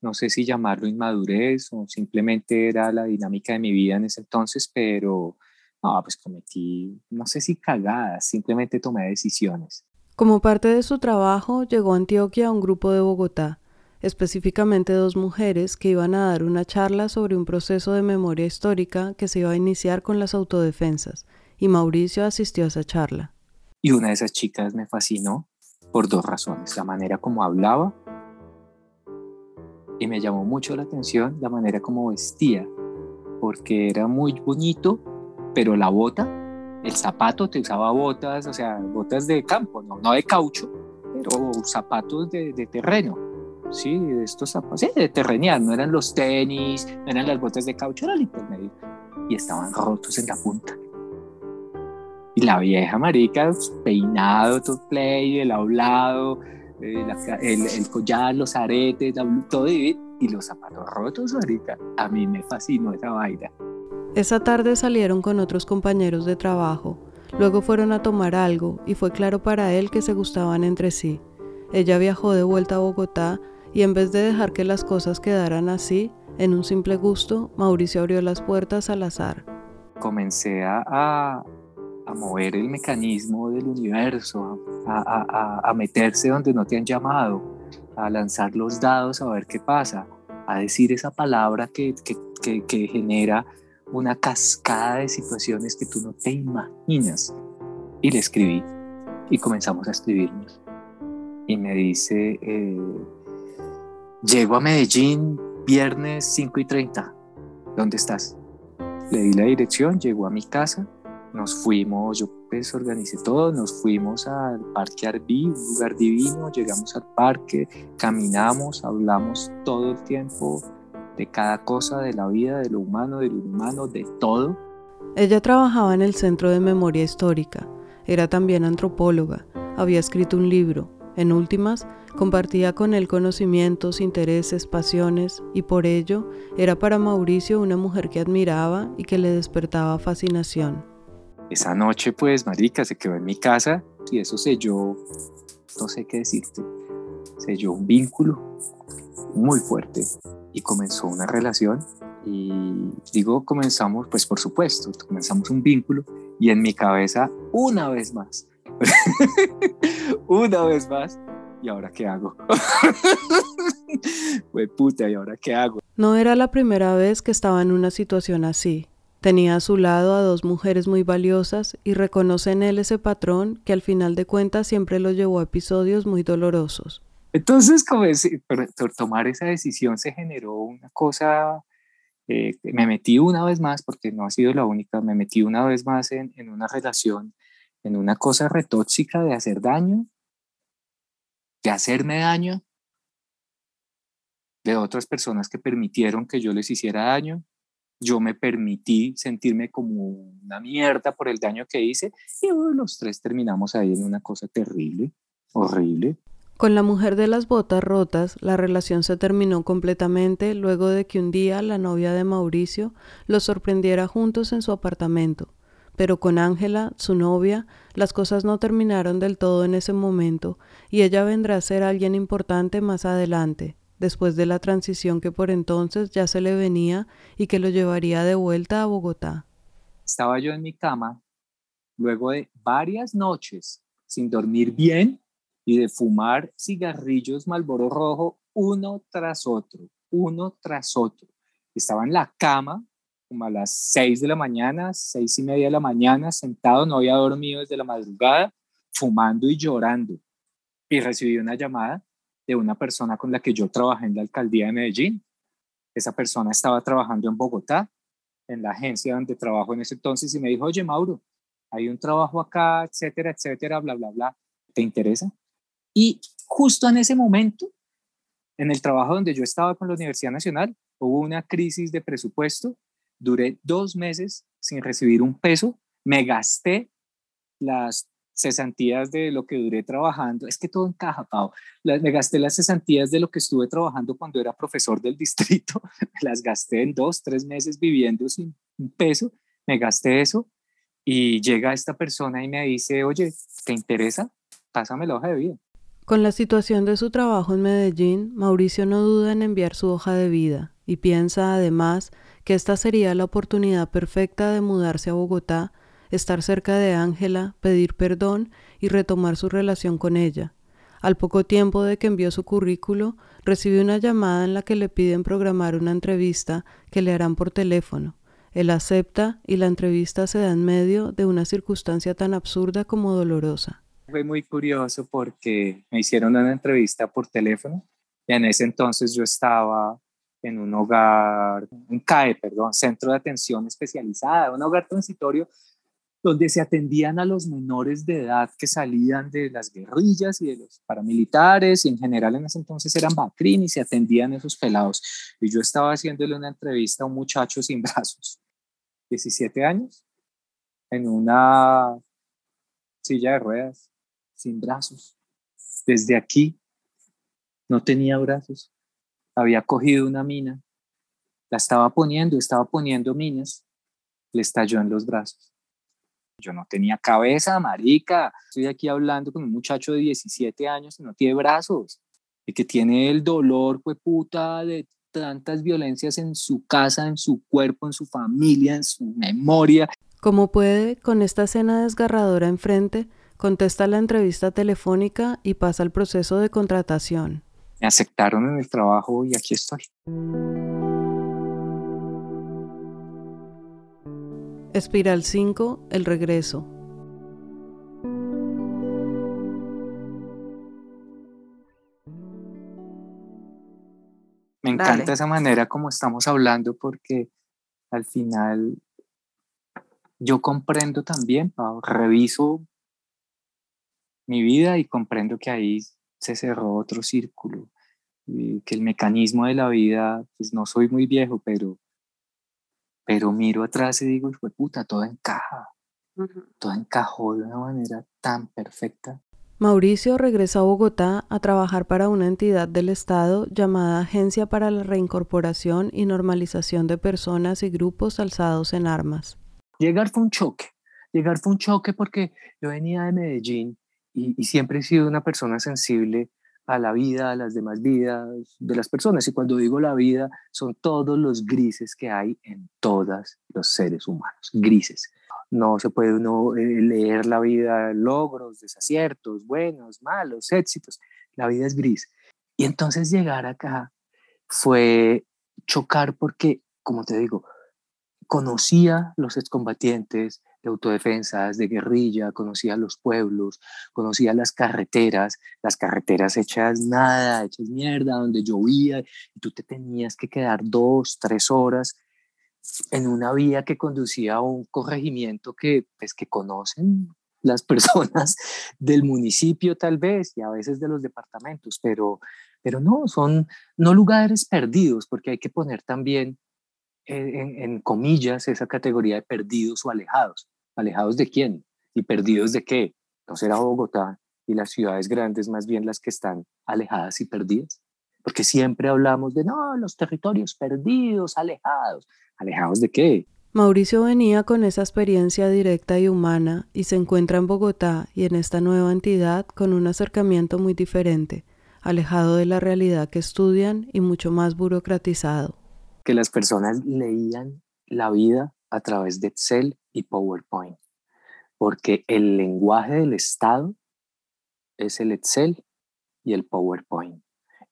Speaker 1: no sé si llamarlo inmadurez o simplemente era la dinámica de mi vida en ese entonces, pero no, pues cometí, no sé si cagadas, simplemente tomé decisiones.
Speaker 2: Como parte de su trabajo, llegó a Antioquia un grupo de Bogotá, específicamente dos mujeres que iban a dar una charla sobre un proceso de memoria histórica que se iba a iniciar con las autodefensas, y Mauricio asistió a esa charla.
Speaker 1: Y una de esas chicas me fascinó por dos razones, la manera como hablaba y me llamó mucho la atención la manera como vestía, porque era muy bonito, pero la bota, el zapato, te usaba botas, o sea, botas de campo, no, no de caucho, pero zapatos de, de terreno. Sí, estos zapatos, sí, de terrenear, no eran los tenis, no eran las botas de caucho, era el intermedio. Y estaban rotos en la punta. Y la vieja marica, peinado, todo play, el hablado, eh, el, collar, los aretes, todo y, y los zapatos rotos, ahorita. A mí me fascinó esa vaina.
Speaker 2: Esa tarde salieron con otros compañeros de trabajo. Luego fueron a tomar algo y fue claro para él que se gustaban entre sí. Ella viajó de vuelta a Bogotá y en vez de dejar que las cosas quedaran así, en un simple gusto, Mauricio abrió las puertas al azar.
Speaker 1: Comencé a, a mover el mecanismo del universo, a, meterse donde no te han llamado, a lanzar los dados a ver qué pasa, a decir esa palabra que, que, genera una cascada de situaciones que tú no te imaginas. Y le escribí y comenzamos a escribirnos. Y me dice, eh, llego a Medellín viernes 5 y 30, ¿dónde estás? Le di la dirección, llegó a mi casa nos fuimos, yo pues organicé todo, nos fuimos al Parque Arví, un lugar divino, llegamos al parque, caminamos, hablamos todo el tiempo de cada cosa, de la vida, de lo humano, de lo inhumano, de todo.
Speaker 2: Ella trabajaba en el Centro de Memoria Histórica, era también antropóloga, había escrito un libro, en últimas, compartía con él conocimientos, intereses, pasiones, y por ello era para Mauricio una mujer que admiraba y que le despertaba fascinación.
Speaker 1: Esa noche, pues, marica, se quedó en mi casa y eso selló, no sé qué decirte, selló un vínculo muy fuerte y comenzó una relación y digo comenzamos, pues por supuesto, comenzamos un vínculo y en mi cabeza una vez más, una vez más, ¿y ahora qué hago? Fue puta, ¿y ahora qué hago?
Speaker 2: No era la primera vez que estaba en una situación así. Tenía a su lado a dos mujeres muy valiosas y reconoce en él ese patrón que al final de cuentas siempre lo llevó a episodios muy dolorosos.
Speaker 1: Entonces, como por tomar esa decisión se generó una cosa, eh, me metí una vez más, porque no ha sido la única, me metí una vez más en una relación, en una cosa retóxica de hacer daño, de hacerme daño, de otras personas que permitieron que yo les hiciera daño, yo me permití sentirme como una mierda por el daño que hice y los tres terminamos ahí en una cosa terrible, horrible.
Speaker 2: Con la mujer de las botas rotas, la relación se terminó completamente luego de que un día la novia de Mauricio los sorprendiera juntos en su apartamento. Pero con Ángela, su novia, las cosas no terminaron del todo en ese momento, y ella vendrá a ser alguien importante más adelante, después de la transición que por entonces ya se le venía y que lo llevaría de vuelta a Bogotá.
Speaker 1: Estaba yo en mi cama, luego de varias noches sin dormir bien y de fumar cigarrillos Malboro Rojo uno tras otro, uno tras otro. Estaba en la cama como a las seis de la mañana, seis y media de la mañana, sentado, no había dormido desde la madrugada, fumando y llorando. Y recibí una llamada de una persona con la que yo trabajé en la alcaldía de Medellín. Esa persona estaba trabajando en Bogotá, en la agencia donde trabajo en ese entonces, y me dijo, oye, Mauro, hay un trabajo acá, etcétera, etcétera, bla, bla, bla. ¿Te interesa? Y justo en ese momento, en el trabajo donde yo estaba con la Universidad Nacional, hubo una crisis de presupuesto. Duré dos meses sin recibir un peso. Me gasté las cesantías de lo que duré trabajando. Es que todo encaja, Pau. me gasté las cesantías de lo que estuve trabajando cuando era profesor del distrito. las gasté en dos, tres meses viviendo sin un peso. Me gasté eso y llega esta persona y me dice, oye, ¿te interesa? Pásame la hoja de vida.
Speaker 2: Con la situación de su trabajo en Medellín, Mauricio no duda en enviar su hoja de vida y piensa además que esta sería la oportunidad perfecta de mudarse a Bogotá, estar cerca de Ángela, pedir perdón y retomar su relación con ella. Al poco tiempo de que envió su currículo, recibe una llamada en la que le piden programar una entrevista que le harán por teléfono. Él acepta y la entrevista se da en medio de una circunstancia tan absurda como dolorosa.
Speaker 1: Fue muy curioso porque me hicieron una entrevista por teléfono y en ese entonces yo estaba en un hogar, un CAE, perdón, Centro de Atención Especializada, un hogar transitorio donde se atendían a los menores de edad que salían de las guerrillas y de los paramilitares y en general en ese entonces eran Bacrin y se atendían esos pelados. Y yo estaba haciéndole una entrevista a un muchacho sin brazos 17 años, en una silla de ruedas, sin brazos. Desde aquí no tenía brazos. Había cogido una mina, la estaba poniendo, estaba poniendo minas, le estalló en los brazos. Yo no tenía cabeza, marica. Estoy aquí hablando con un muchacho de 17 años que no tiene brazos y que tiene el dolor, fue puta, de tantas violencias en su casa, en su cuerpo, en su familia, en su memoria.
Speaker 2: Como puede, con esta escena desgarradora enfrente, contesta la entrevista telefónica y pasa al proceso de contratación.
Speaker 1: Me aceptaron en el trabajo y aquí estoy.
Speaker 2: Espiral 5, el regreso.
Speaker 1: Me encanta esa manera como estamos hablando porque al final yo comprendo también, reviso mi vida y comprendo que ahí se cerró otro círculo, y que el mecanismo de la vida, pues no soy muy viejo, pero, pero miro atrás y digo, fue puta, todo encaja, todo encajó de una manera tan perfecta.
Speaker 2: Mauricio regresa a Bogotá a trabajar para una entidad del Estado llamada Agencia para la Reincorporación y Normalización de Personas y Grupos Alzados en Armas.
Speaker 1: Llegar fue un choque, llegar fue un choque porque yo venía de Medellín y, y siempre he sido una persona sensible a la vida, a las demás vidas de las personas. Y cuando digo la vida, son todos los grises que hay en todos los seres humanos, grises no se puede uno eh, leer la vida, logros, desaciertos, buenos, malos, éxitos. La vida es gris. Y entonces llegar acá fue chocar porque, como te digo, conocía los excombatientes de autodefensas, de guerrilla, conocía los pueblos, conocía las carreteras, las carreteras hechas nada, hechas mierda, donde llovía y tú te tenías que quedar dos, tres horas en una vía que conducía a un corregimiento que, pues, que conocen las personas del municipio tal vez y a veces de los departamentos, pero, pero no, son no lugares perdidos, porque hay que poner también en, en comillas esa categoría de perdidos o alejados. ¿Alejados de quién? ¿Y perdidos de qué? ¿No será Bogotá y las ciudades grandes más bien las que están alejadas y perdidas? Porque siempre hablamos de, no, los territorios perdidos, alejados. ¿Alejados de qué?
Speaker 2: Mauricio venía con esa experiencia directa y humana y se encuentra en Bogotá y en esta nueva entidad con un acercamiento muy diferente, alejado de la realidad que estudian y mucho más burocratizado.
Speaker 1: Que las personas leían la vida a través de Excel y PowerPoint, porque el lenguaje del Estado es el Excel y el PowerPoint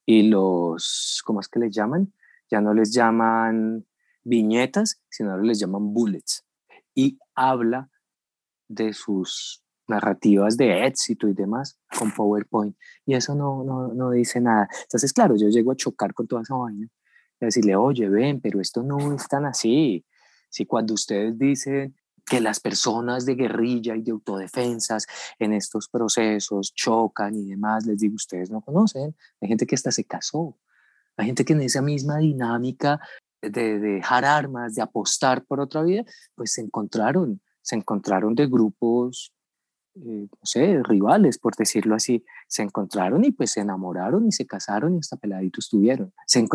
Speaker 1: y los, ¿cómo es que les llaman? Ya no les llaman viñetas, sino les llaman bullets. Y habla de sus narrativas de éxito y demás con PowerPoint. Y eso no, no, no dice nada. Entonces, claro, yo llego a chocar con toda esa vaina decirle, oye, ven, pero esto no es tan así. Si cuando ustedes dicen que las personas de guerrilla y de autodefensas en estos procesos chocan y demás, les digo, ustedes no conocen, hay gente que hasta se casó, hay gente que en esa misma dinámica de, dejar armas, de apostar por otra vida, pues se encontraron, se encontraron de grupos eh, no sé, rivales, por decirlo así, se encontraron y pues se enamoraron y se casaron y hasta peladitos tuvieron.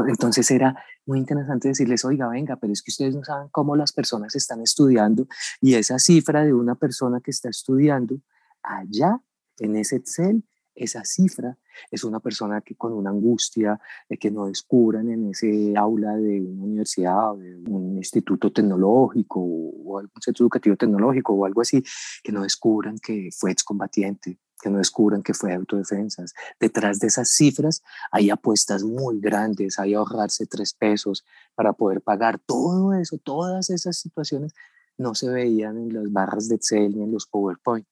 Speaker 1: entonces era muy interesante decirles, oiga, venga, pero es que ustedes no saben cómo las personas están estudiando y esa cifra de una persona que está estudiando allá en ese Excel esa cifra es una persona que con una angustia de que no descubran en ese aula de una universidad o de un instituto tecnológico o algún centro educativo tecnológico o algo así, que no descubran que fue excombatiente, que no descubran que fue autodefensas. Detrás de esas cifras hay apuestas muy grandes, hay ahorrarse tres pesos para poder pagar todo eso, todas esas situaciones no se veían en las barras de Excel ni en los PowerPoint.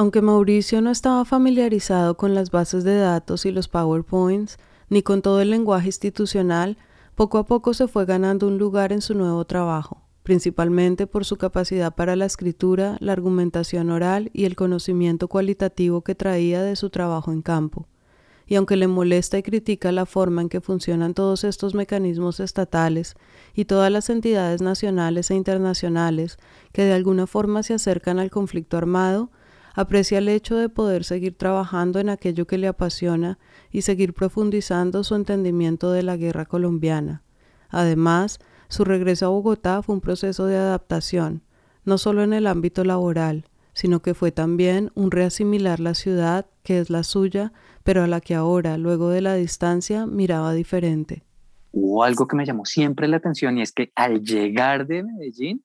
Speaker 2: Aunque Mauricio no estaba familiarizado con las bases de datos y los PowerPoints, ni con todo el lenguaje institucional, poco a poco se fue ganando un lugar en su nuevo trabajo, principalmente por su capacidad para la escritura, la argumentación oral y el conocimiento cualitativo que traía de su trabajo en campo. Y aunque le molesta y critica la forma en que funcionan todos estos mecanismos estatales y todas las entidades nacionales e internacionales que de alguna forma se acercan al conflicto armado, Aprecia el hecho de poder seguir trabajando en aquello que le apasiona y seguir profundizando su entendimiento de la guerra colombiana. Además, su regreso a Bogotá fue un proceso de adaptación, no solo en el ámbito laboral, sino que fue también un reasimilar la ciudad, que es la suya, pero a la que ahora, luego de la distancia, miraba diferente.
Speaker 1: Hubo algo que me llamó siempre la atención y es que al llegar de Medellín,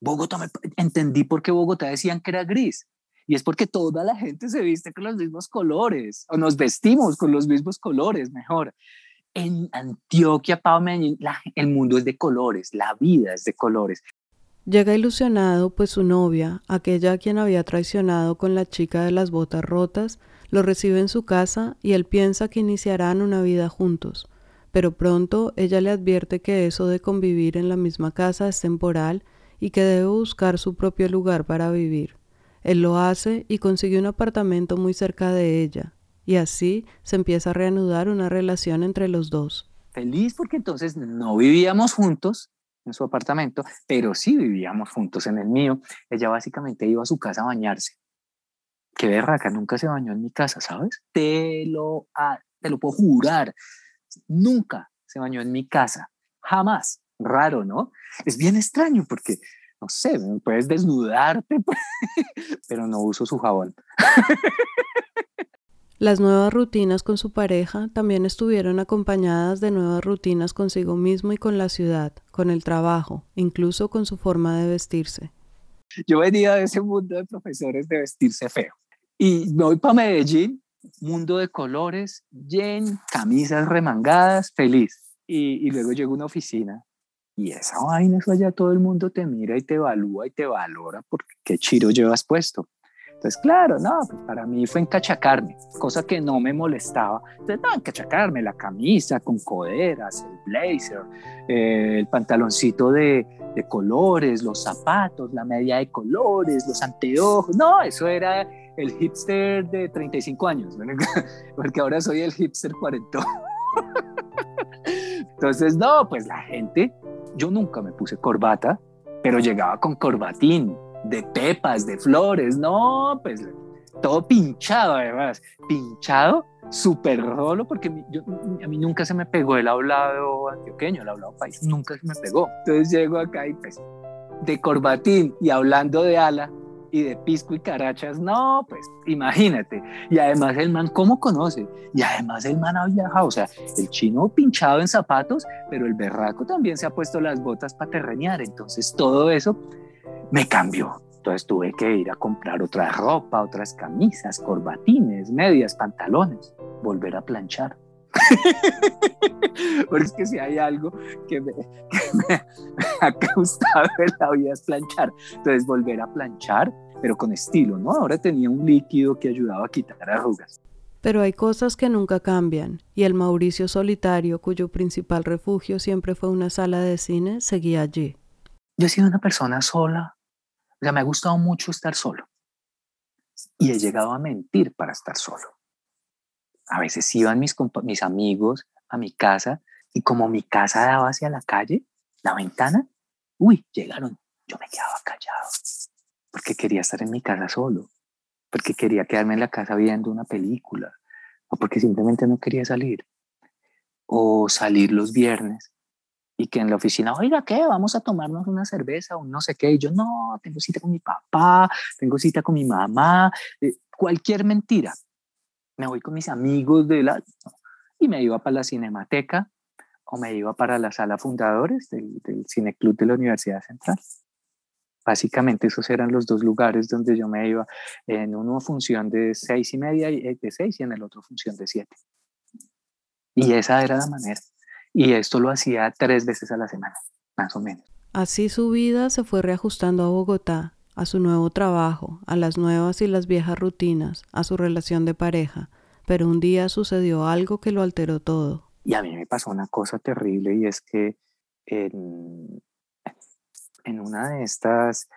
Speaker 1: Bogotá, me, entendí por qué Bogotá decían que era gris. Y es porque toda la gente se viste con los mismos colores, o nos vestimos con los mismos colores, mejor. En Antioquia, Pau el mundo es de colores, la vida es de colores.
Speaker 2: Llega ilusionado, pues su novia, aquella a quien había traicionado con la chica de las botas rotas, lo recibe en su casa y él piensa que iniciarán una vida juntos. Pero pronto ella le advierte que eso de convivir en la misma casa es temporal y que debe buscar su propio lugar para vivir. Él lo hace y consigue un apartamento muy cerca de ella, y así se empieza a reanudar una relación entre los dos.
Speaker 1: Feliz porque entonces no vivíamos juntos en su apartamento, pero sí vivíamos juntos en el mío. Ella básicamente iba a su casa a bañarse. Qué berraca, nunca se bañó en mi casa, ¿sabes? Te lo, te lo puedo jurar. Nunca se bañó en mi casa, jamás raro, ¿no? Es bien extraño porque, no sé, puedes desnudarte, pero no uso su jabón.
Speaker 2: Las nuevas rutinas con su pareja también estuvieron acompañadas de nuevas rutinas consigo mismo y con la ciudad, con el trabajo, incluso con su forma de vestirse.
Speaker 1: Yo venía de ese mundo de profesores de vestirse feo y me voy para Medellín, mundo de colores, yen, camisas remangadas, feliz. Y, y luego llego a una oficina y esa vaina, eso allá todo el mundo te mira y te evalúa y te valora porque qué chiro llevas puesto. Entonces, claro, no, pues para mí fue encachacarme, cosa que no me molestaba. Entonces, no, encachacarme, la camisa con coderas, el blazer, eh, el pantaloncito de, de, colores, los zapatos, la media de colores, los anteojos. No, eso era el hipster de 35 años, porque ahora soy el hipster 40. Entonces, no, pues la gente yo nunca me puse corbata, pero llegaba con corbatín, de pepas, de flores, no, pues todo pinchado además, pinchado, súper rolo, porque a mí nunca se me pegó el hablado antioqueño, el hablado país, nunca se me pegó. Entonces llego acá y pues de corbatín y hablando de ala, y de pisco y carachas, no, pues imagínate. Y además el man, ¿cómo conoce? Y además el man ha viajado, o sea, el chino pinchado en zapatos, pero el berraco también se ha puesto las botas para terreñar. Entonces todo eso me cambió. Entonces tuve que ir a comprar otra ropa, otras camisas, corbatines, medias, pantalones, volver a planchar. Porque es que si hay algo que me, ha gustado en la vida es planchar. Entonces volver a planchar, pero con estilo, ¿no? Ahora tenía un líquido que ayudaba a quitar arrugas.
Speaker 2: Pero hay cosas que nunca cambian, y el Mauricio solitario, cuyo principal refugio siempre fue una sala de cine, seguía allí.
Speaker 1: Yo he sido una persona sola, o sea, me ha gustado mucho estar solo, y he llegado a mentir para estar solo. A veces iban mis, mis amigos a mi casa, y como mi casa daba hacia la calle, la ventana, uy, llegaron, yo me quedaba callado, porque quería estar en mi casa solo porque quería quedarme en la casa viendo una película o porque simplemente no quería salir. O salir los viernes y que en la oficina, oiga, ¿qué? Vamos a tomarnos una cerveza o no sé qué. Y yo, no, tengo cita con mi papá, tengo cita con mi mamá, eh, cualquier mentira. Me voy con mis amigos de la... Y me iba para la cinemateca o me iba para la sala fundadores del, del Cineclub de la Universidad Central. Básicamente esos eran los dos lugares donde yo me iba, en uno función de seis y media, y eh, de seis y en el otro función de siete. Y esa era la manera. Y esto lo hacía tres veces a la semana, más o menos.
Speaker 2: Así su vida se fue reajustando a Bogotá, a su nuevo trabajo, a las nuevas y las viejas rutinas, a su relación de pareja. Pero un día sucedió algo que lo alteró todo.
Speaker 1: Y a mí me pasó una cosa terrible y es que en, en una de estas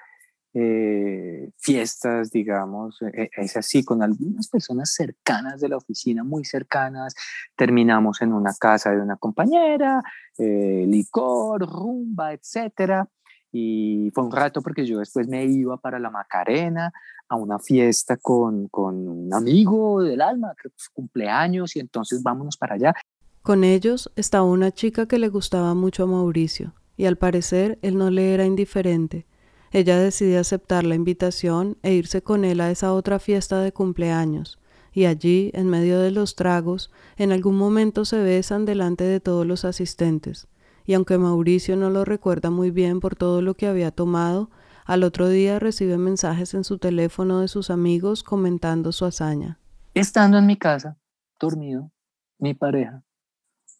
Speaker 1: eh, fiestas, digamos, eh, es así, con algunas personas cercanas de la oficina, muy cercanas, terminamos en una casa de una compañera, eh, licor, rumba, etcétera. Y fue un rato porque yo después me iba para la Macarena a una fiesta con, con un amigo del alma, que cumpleaños, y entonces vámonos para allá.
Speaker 2: Con ellos estaba una chica que le gustaba mucho a Mauricio, y al parecer él no le era indiferente. Ella decidió aceptar la invitación e irse con él a esa otra fiesta de cumpleaños, y allí, en medio de los tragos, en algún momento se besan delante de todos los asistentes, y aunque Mauricio no lo recuerda muy bien por todo lo que había tomado, al otro día recibe mensajes en su teléfono de sus amigos comentando su hazaña.
Speaker 1: Estando en mi casa, dormido, mi pareja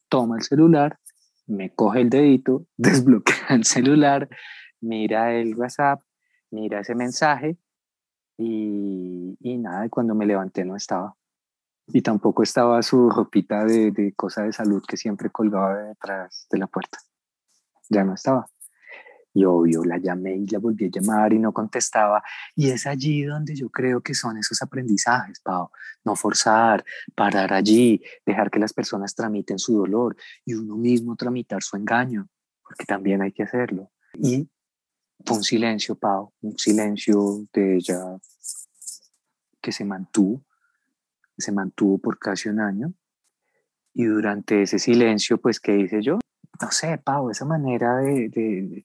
Speaker 1: toma el celular me coge el dedito, desbloquea el celular, mira el WhatsApp, mira ese mensaje y, y nada, cuando me levanté no estaba. Y tampoco estaba su ropita de, de cosa de salud que siempre colgaba detrás de la puerta. Ya no estaba. Y obvio, la llamé y la volví a llamar y no contestaba. Y es allí donde yo creo que son esos aprendizajes, Pau. No forzar, parar allí, dejar que las personas tramiten su dolor y uno mismo tramitar su engaño, porque también hay que hacerlo. Y fue un silencio, Pau, un silencio de ella que se mantuvo, se mantuvo por casi un año. Y durante ese silencio, pues, ¿qué hice yo? No sé, Pau, esa manera de,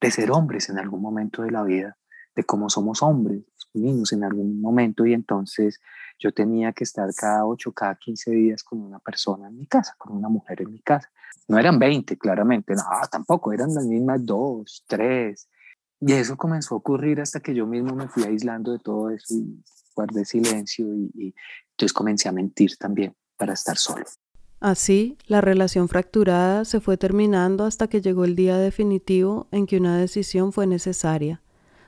Speaker 1: de ser hombres en algún momento de la vida, de cómo somos hombres, niños en algún momento y entonces yo tenía que estar cada 8, cada 15 días con una persona en mi casa, con una mujer en mi casa. No eran 20, claramente, no, tampoco, eran las mismas dos, tres. Y eso comenzó a ocurrir hasta que yo mismo me fui aislando de todo eso guardé silencio y, y entonces comencé a mentir también para estar solo.
Speaker 2: Así, la relación fracturada se fue terminando hasta que llegó el día definitivo en que una decisión fue necesaria.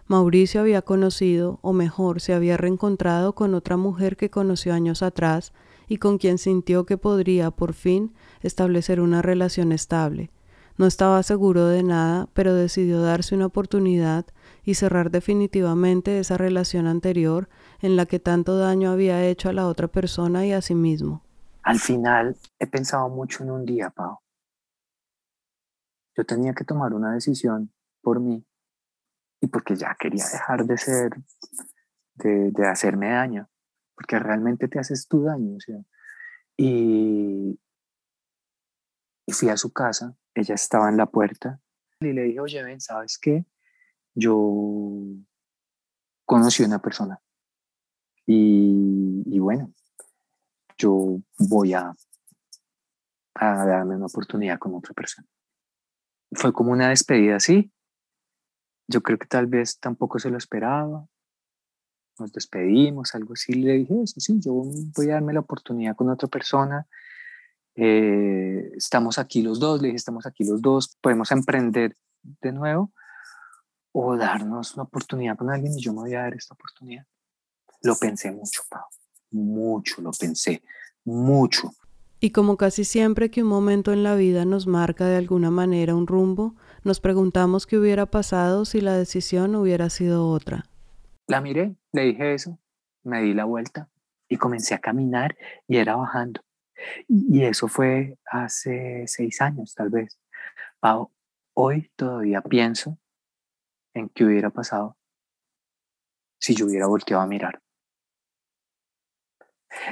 Speaker 2: Mauricio había conocido, o mejor, se había reencontrado con otra mujer que conoció años atrás y con quien sintió que podría, por fin, establecer una relación estable. No estaba seguro de nada, pero decidió darse una oportunidad y cerrar definitivamente esa relación anterior en la que tanto daño había hecho a la otra persona y a sí mismo.
Speaker 1: Al final he pensado mucho en un día, Pau. Yo tenía que tomar una decisión por mí y porque ya quería dejar de ser, de, hacerme daño, porque realmente te haces tu daño. y, y fui a su casa, ella estaba en la puerta y le dije, oye, ven, ¿sabes qué? Yo conocí a una persona y, y bueno, yo voy a, a darme una oportunidad con otra persona. Fue como una despedida así. Yo creo que tal vez tampoco se lo esperaba. Nos despedimos, algo así. Le dije eso, sí, yo voy a darme la oportunidad con otra persona. Eh, estamos aquí los dos, le dije, estamos aquí los dos, podemos emprender de nuevo o darnos una oportunidad con alguien y yo me voy a dar esta oportunidad. Lo pensé mucho, Pau mucho, lo pensé, mucho.
Speaker 2: Y como casi siempre que un momento en la vida nos marca de alguna manera un rumbo, nos preguntamos qué hubiera pasado si la decisión hubiera sido otra.
Speaker 1: La miré, le dije eso, me di la vuelta y comencé a caminar y era bajando. Y eso fue hace seis años, tal vez. hoy todavía pienso en qué hubiera pasado si yo hubiera volteado a mirar.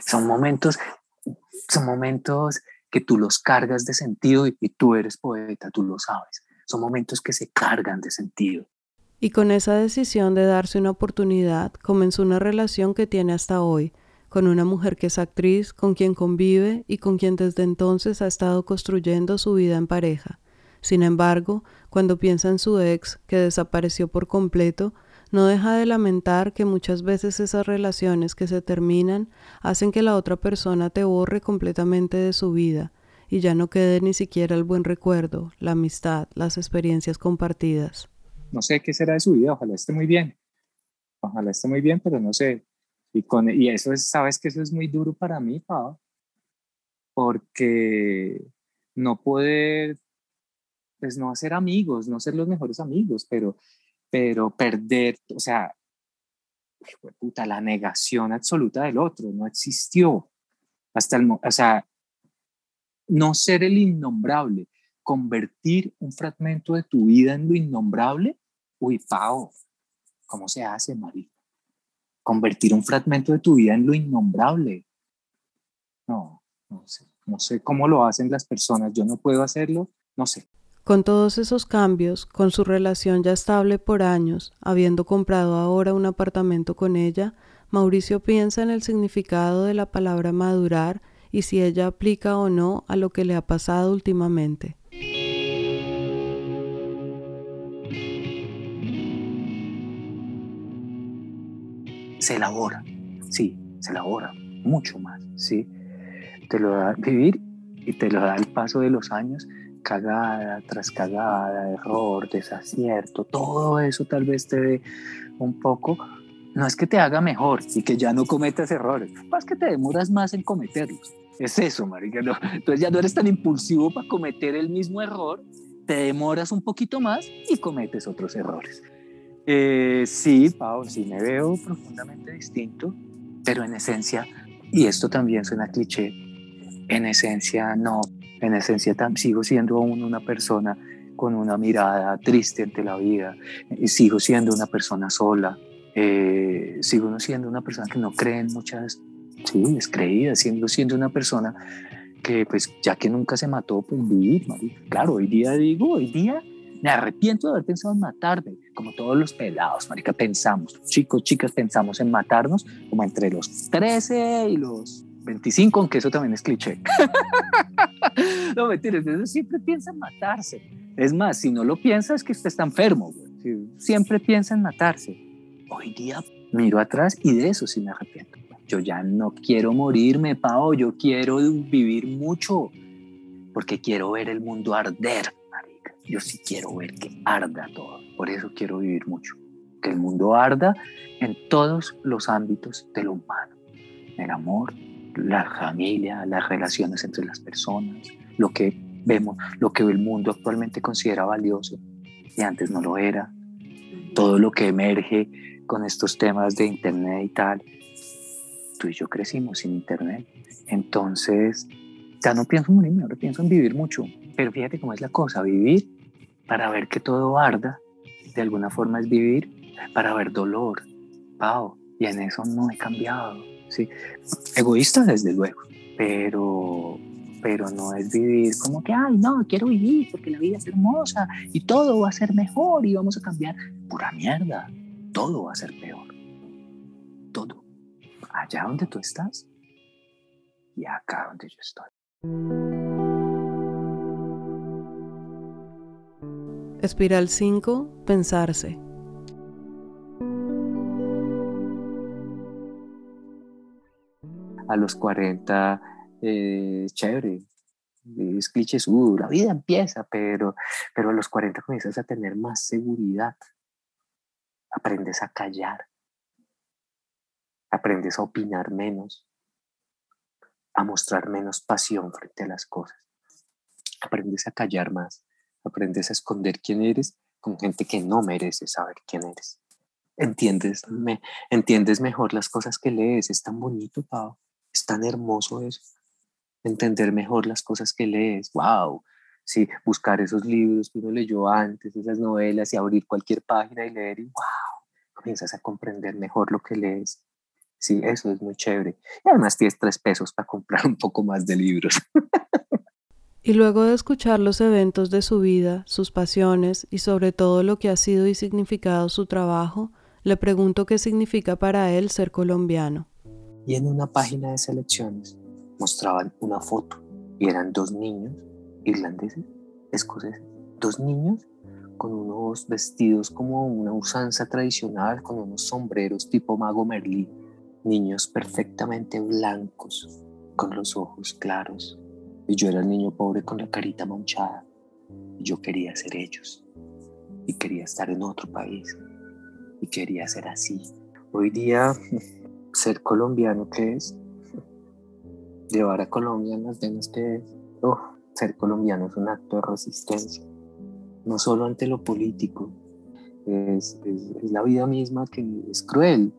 Speaker 1: Son momentos, son momentos que tú los cargas de sentido y, y tú eres poeta, tú lo sabes. Son momentos que se cargan de sentido.
Speaker 2: Y con esa decisión de darse una oportunidad, comenzó una relación que tiene hasta hoy, con una mujer que es actriz, con quien convive y con quien desde entonces ha estado construyendo su vida en pareja. Sin embargo, cuando piensa en su ex, que desapareció por completo, no deja de lamentar que muchas veces esas relaciones que se terminan hacen que la otra persona te borre completamente de su vida y ya no quede ni siquiera el buen recuerdo, la amistad, las experiencias compartidas.
Speaker 1: No sé qué será de su vida, ojalá esté muy bien. Ojalá esté muy bien, pero no sé, y, con, y eso es, sabes que eso es muy duro para mí, Pau, porque no poder, pues no hacer amigos, no ser los mejores amigos, pero, pero perder, o sea, puta, la negación absoluta del otro, no existió. Hasta el, o sea, no ser el innombrable, convertir un fragmento de tu vida en lo innombrable, uy, Pau, ¿cómo se hace, María? convertir un fragmento de tu vida en lo innombrable. No, no sé, no sé cómo lo hacen las personas, yo no puedo hacerlo, no sé.
Speaker 2: Con todos esos cambios, con su relación ya estable por años, habiendo comprado ahora un apartamento con ella, Mauricio piensa en el significado de la palabra madurar y si ella aplica o no a lo que le ha pasado últimamente.
Speaker 1: se elabora, sí, se elabora mucho más, sí. Te lo da vivir y te lo da el paso de los años, cagada tras cagada, error, desacierto, todo eso tal vez te dé un poco, no es que te haga mejor y que ya no cometas errores, es que te demoras más en cometerlos. Es eso, marica. Entonces ya no eres tan impulsivo para cometer el mismo error, te demoras un poquito más y cometes otros errores. Eh, sí, Pau, sí me veo profundamente distinto, pero en esencia, y esto también suena cliché, en esencia no, en esencia sigo siendo aún una persona con una mirada triste ante la vida, eh, sigo siendo una persona sola, eh, sigo siendo una persona que no cree en muchas, sí, descreída, siendo, siendo una persona que pues ya que nunca se mató, pues vivir, claro, hoy día digo, hoy día me arrepiento de haber pensado en matarme, como todos los pelados, marica, pensamos, chicos, chicas, pensamos en matarnos como entre los 13 y los 25, aunque eso también es cliché. no, mentiras, eso siempre piensa en matarse. Es más, si no lo piensa es que usted está enfermo, siempre piensa en matarse. Hoy día miro atrás y de eso sí me arrepiento. Yo ya no quiero morirme, Pao, yo quiero vivir mucho, porque quiero ver el mundo arder yo sí quiero ver que arda todo. Por eso quiero vivir mucho. Que el mundo arda en todos los ámbitos de lo humano. El amor, la familia, las relaciones entre las personas, lo que vemos, lo que el mundo actualmente considera valioso y antes no lo era. Todo lo que emerge con estos temas de internet y tal. Tú y yo crecimos sin internet. Entonces, ya no pienso en morirme, ahora pienso en vivir mucho. Pero fíjate cómo es la cosa, vivir para ver que todo arda, de alguna forma es vivir para ver dolor, Pau, y en eso no he cambiado, Egoísta desde luego, pero, pero no es vivir como que, ay, no, quiero vivir porque la vida es hermosa y todo va a ser mejor y vamos a cambiar. Pura mierda, todo va a ser peor, todo. Allá donde tú estás y acá donde yo estoy.
Speaker 2: Espiral 5. Pensarse.
Speaker 1: A los 40, eh, chévere, es cliché, la vida empieza, pero, pero a los 40 comienzas a tener más seguridad. Aprendes a callar. Aprendes a opinar menos. a mostrar menos pasión frente a las cosas. Aprendes a callar más, aprendes a esconder quién eres con gente que no merece saber quién eres. Entiendes, me, entiendes mejor las cosas que lees. Es tan bonito, Pau. Es tan hermoso eso. Entender mejor las cosas que lees. ¡Wow! Sí, buscar esos libros que uno leyó antes, esas novelas y abrir cualquier página y leer y ¡wow! Comienzas a comprender mejor lo que lees. Sí, eso es muy chévere. Y además tienes tres pesos para comprar un poco más de libros.
Speaker 2: Y luego de escuchar los eventos de su vida, sus pasiones y sobre todo lo que ha sido y significado su trabajo, le pregunto qué significa para él ser colombiano.
Speaker 1: Y en una página de selecciones mostraban una foto y eran dos niños irlandeses, escoceses, dos niños con unos vestidos como una usanza tradicional, con unos sombreros tipo mago Merlín, niños perfectamente blancos, con los ojos claros, y yo era el niño pobre con la carita manchada. Y yo quería ser ellos. Y quería estar en otro país. Y quería ser así. Hoy día, ser colombiano, ¿qué es? Llevar a Colombia en las venas, ¿qué es? Ser colombiano es un acto de resistencia. No solo ante lo político. Es, es la vida misma que es cruel.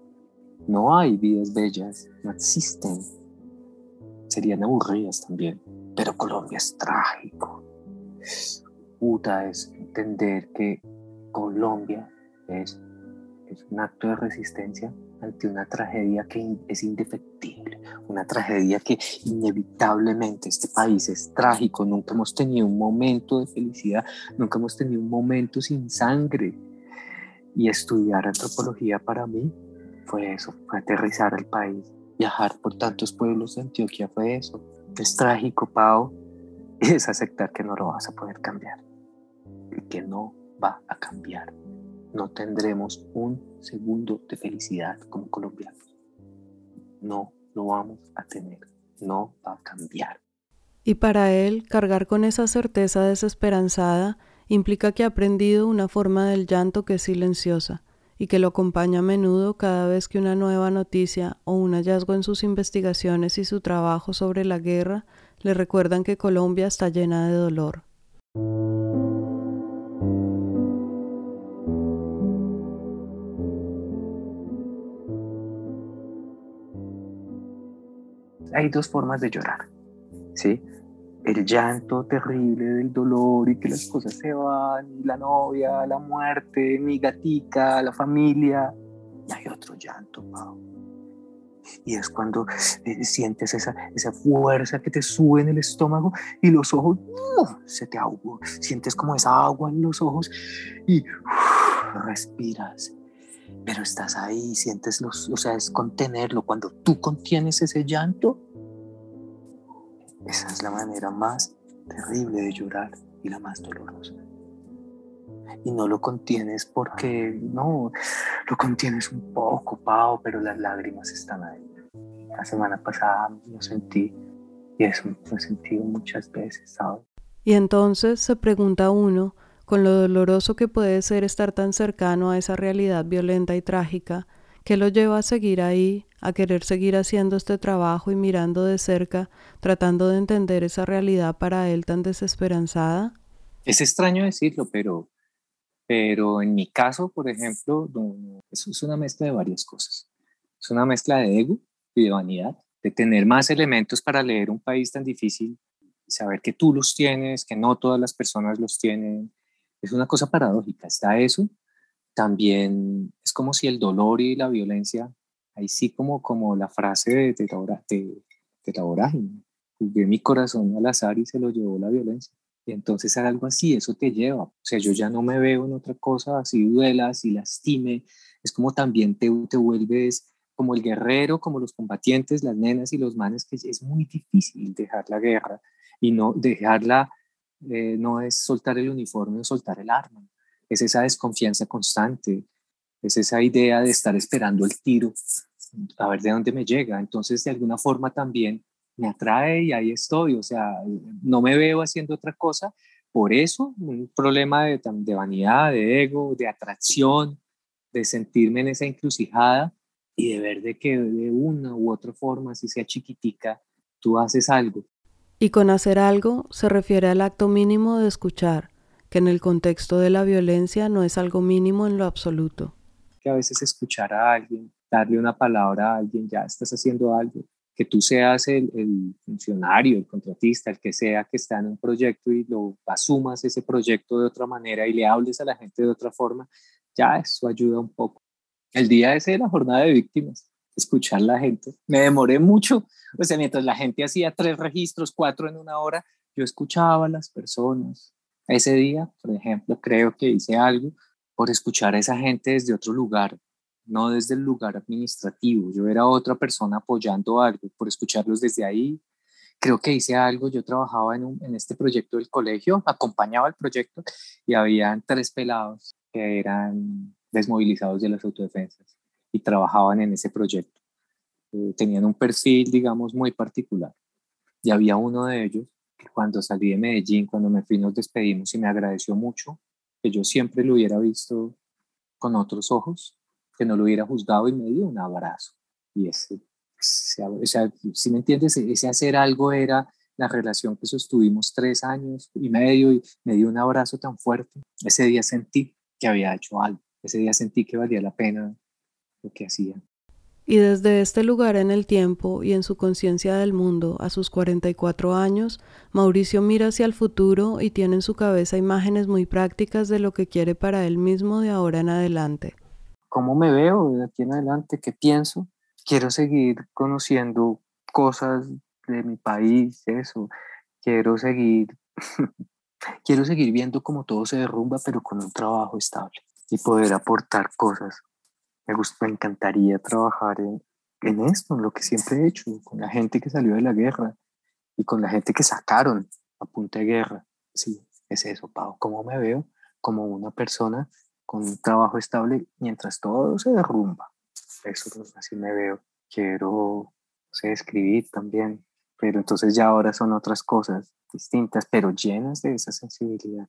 Speaker 1: No hay vidas bellas. No existen. Serían aburridas también pero Colombia es trágico. Puta es entender que Colombia es, es un acto de resistencia ante una tragedia que es indefectible, una tragedia que inevitablemente este país es trágico, nunca hemos tenido un momento de felicidad, nunca hemos tenido un momento sin sangre. Y estudiar antropología para mí fue eso, fue aterrizar al país, viajar por tantos pueblos de Antioquia fue eso, es trágico, Pau, es aceptar que no lo vas a poder cambiar y que no va a cambiar. No tendremos un segundo de felicidad como colombianos. No lo vamos a tener. No va a cambiar.
Speaker 2: Y para él, cargar con esa certeza desesperanzada implica que ha aprendido una forma del llanto que es silenciosa y que lo acompaña a menudo cada vez que una nueva noticia o un hallazgo en sus investigaciones y su trabajo sobre la guerra le recuerdan que Colombia está llena de dolor.
Speaker 1: Hay dos formas de llorar, ¿sí? el llanto terrible del dolor y que las cosas se van, y la novia, la muerte, mi gatica, la familia. Y hay otro llanto, Pau. Y es cuando eh, sientes esa, esa fuerza que te sube en el estómago y los ojos se te ahogan. Sientes como esa agua en los ojos y respiras. Pero estás ahí, sientes los, o sea, es contenerlo. Cuando tú contienes ese llanto, esa es la manera más terrible de llorar y la más dolorosa. Y no lo contienes porque, no, lo contienes un poco, Pau, pero las lágrimas están ahí. La semana pasada lo sentí y eso lo he sentido muchas veces, ¿sabes?
Speaker 2: Y entonces se pregunta uno, con lo doloroso que puede ser estar tan cercano a esa realidad violenta y trágica, ¿qué lo lleva a seguir ahí, a querer seguir haciendo este trabajo y mirando de cerca, tratando de entender esa realidad para él tan desesperanzada?
Speaker 1: Es extraño decirlo, pero, pero en mi caso, por ejemplo, eso es una mezcla de varias cosas. Es una mezcla de ego y de vanidad, de tener más elementos para leer un país tan difícil, saber que tú los tienes, que no todas las personas los tienen. Es una cosa paradójica. Está eso. También es como si el dolor y la violencia ahí sí como, como la frase de, de, la, de, de mi corazón al azar y se lo llevó la violencia. Y entonces algo así, eso te lleva. O sea, yo ya no me veo en otra cosa, así duela, así lastime. Es como también te, te vuelves como el guerrero, como los combatientes, las nenas y los manes, que es muy difícil dejar la guerra y no dejarla, eh, no es soltar el uniforme o soltar el arma. Es esa desconfianza constante, es esa idea de estar esperando el tiro, a ver de dónde me llega. Entonces, de alguna forma también me atrae y ahí estoy. O sea, no me veo haciendo otra cosa. Por eso, un problema de, de vanidad, de ego, de atracción, de sentirme en esa encrucijada y de ver de que de una u otra forma, si sea chiquitica, tú haces algo.
Speaker 2: Y con hacer algo se refiere al acto mínimo de escuchar, que en el contexto de la violencia no es algo mínimo en lo absoluto.
Speaker 1: Que a veces escuchar a alguien, darle una palabra a alguien, ya estás haciendo algo. Que tú seas el, funcionario, el contratista, el que sea que está en un proyecto y lo asumas ese proyecto de otra manera y le hables a la gente de otra forma, ya eso ayuda un poco. El día ese de la jornada de víctimas, escuchar la gente. Me demoré mucho, o sea, mientras la gente hacía tres registros, cuatro en una hora, yo escuchaba a las personas, ese día, por ejemplo, creo que hice algo por escuchar a esa gente desde otro lugar, no desde el lugar administrativo. Yo era otra persona apoyando algo, por escucharlos desde ahí. Creo que hice algo, yo trabajaba en, en este proyecto del colegio, acompañaba el proyecto y habían tres pelados que eran desmovilizados de las autodefensas y trabajaban en ese proyecto. Eh, tenían un perfil, digamos, muy particular. Y había uno de ellos cuando salí de Medellín, cuando me fui, nos despedimos y me agradeció mucho que yo siempre lo hubiera visto con otros ojos, que no lo hubiera juzgado y me dio un abrazo. Y ese, o sea, si me entiendes, ese hacer algo era la relación que sostuvimos tres años y medio y me dio un abrazo tan fuerte. Ese día sentí que había hecho algo. Ese día sentí que valía la pena lo que hacía.
Speaker 2: Y desde este lugar en el tiempo y en su conciencia del mundo, a sus 44 años, Mauricio mira hacia el futuro y tiene en su cabeza imágenes muy prácticas de lo que quiere para él mismo de ahora en adelante.
Speaker 1: ¿Cómo me veo de aquí en adelante? ¿Qué pienso? Quiero seguir conociendo cosas de mi país, eso. Quiero seguir, quiero seguir viendo cómo todo se derrumba, pero con un trabajo estable y poder aportar cosas me, me encantaría trabajar en, en esto, en lo que siempre he hecho, con la gente que salió de la guerra y con la gente que sacaron a punta de guerra. Sí, es eso, Pau. ¿Cómo me veo? Como una persona con un trabajo estable mientras todo se derrumba. Eso así me veo. Quiero, sé, escribir también, pero entonces ya ahora son otras cosas distintas, pero llenas de esa sensibilidad.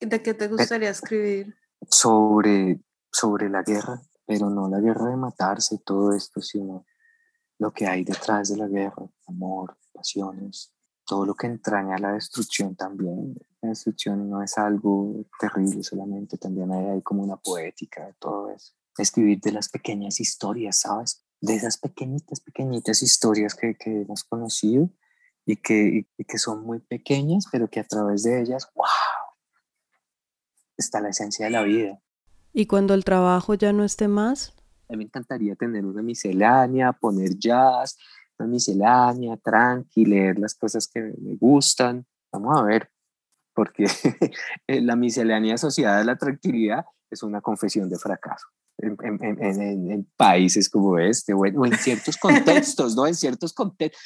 Speaker 2: ¿De qué te gustaría escribir?
Speaker 1: Sobre, sobre la guerra, pero no la guerra de matarse todo esto, sino lo que hay detrás de la guerra, amor, pasiones, todo lo que entraña la destrucción también. La destrucción no es algo terrible solamente, también hay, hay como una poética de todo eso. Escribir de las pequeñas historias, ¿sabes? De esas pequeñitas, pequeñitas historias que, que hemos conocido y que, y que son muy pequeñas, pero que a través de ellas, wow, está la esencia de la vida.
Speaker 2: ¿Y cuando el trabajo ya no esté más?
Speaker 1: A mí me encantaría tener una miscelánea, poner jazz, una miscelánea, tranqui, leer las cosas que me gustan. Vamos a ver, porque la miscelánea asociada a la tranquilidad es una confesión de fracaso. En, en, en, países como este, o en, ciertos contextos, ¿no? En ciertos contextos.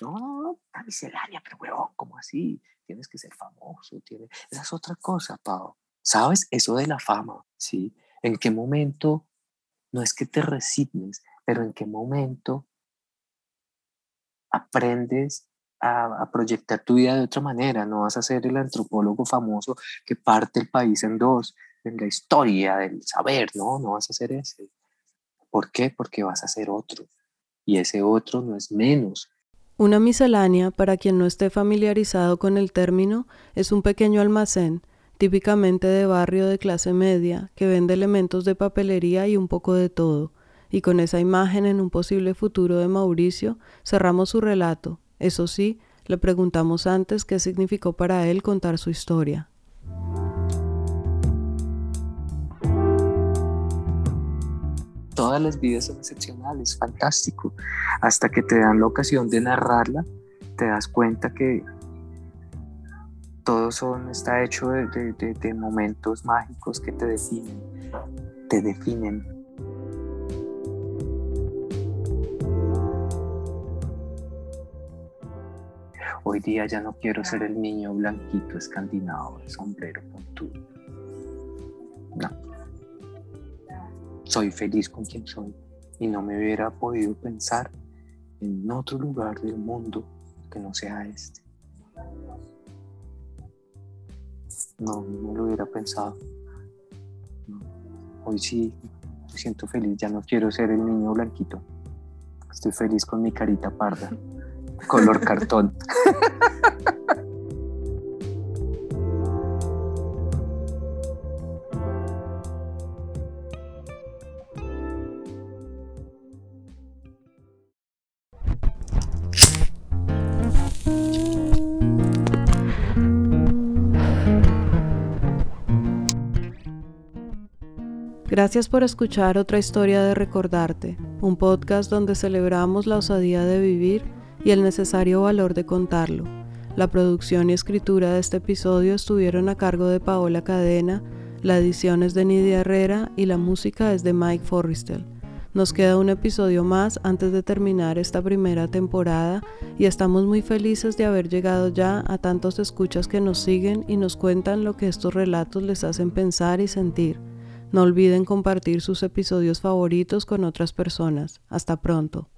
Speaker 1: no, la miscelánea, pero huevón, ¿cómo así? Tienes que ser famoso, tienes... esa es otra cosa, Pau. ¿Sabes? Eso de la fama, ¿sí? ¿En qué momento, no es que te resignes, pero en qué momento aprendes a, proyectar tu vida de otra manera? No vas a ser el antropólogo famoso que parte el país en dos, en la historia, del saber, no, no vas a ser ese. ¿Por qué? Porque vas a ser otro. Y ese otro no es menos,
Speaker 2: una miscelánea, para quien no esté familiarizado con el término, es un pequeño almacén típicamente de barrio de clase media, que vende elementos de papelería y un poco de todo, y con esa imagen en un posible futuro de Mauricio, cerramos su relato. Eso sí, le preguntamos antes qué significó para él contar su historia.
Speaker 1: Todas las vidas son excepcionales, fantástico. Hasta que te dan la ocasión de narrarla, te das cuenta que todo son, está hecho de, momentos mágicos que te definen, te definen. Hoy día ya no quiero ser el niño blanquito escandinavo de sombrero puntudo. No. Soy feliz con quien soy y no me hubiera podido pensar en otro lugar del mundo que no sea este. No, no lo hubiera pensado. Hoy sí me siento feliz, ya no quiero ser el niño blanquito. Estoy feliz con mi carita parda. color cartón.
Speaker 2: Gracias por escuchar otra historia de Recordarte, un podcast donde celebramos la osadía de vivir y el necesario valor de contarlo. La producción y escritura de este episodio estuvieron a cargo de Paola Cadena, la edición es de Nidia Herrera y la música es de Mike Forrestel. Nos queda un episodio más antes de terminar esta primera temporada y estamos muy felices de haber llegado ya a tantos escuchas que nos siguen y nos cuentan lo que estos relatos les hacen pensar y sentir. No olviden compartir sus episodios favoritos con otras personas. Hasta pronto.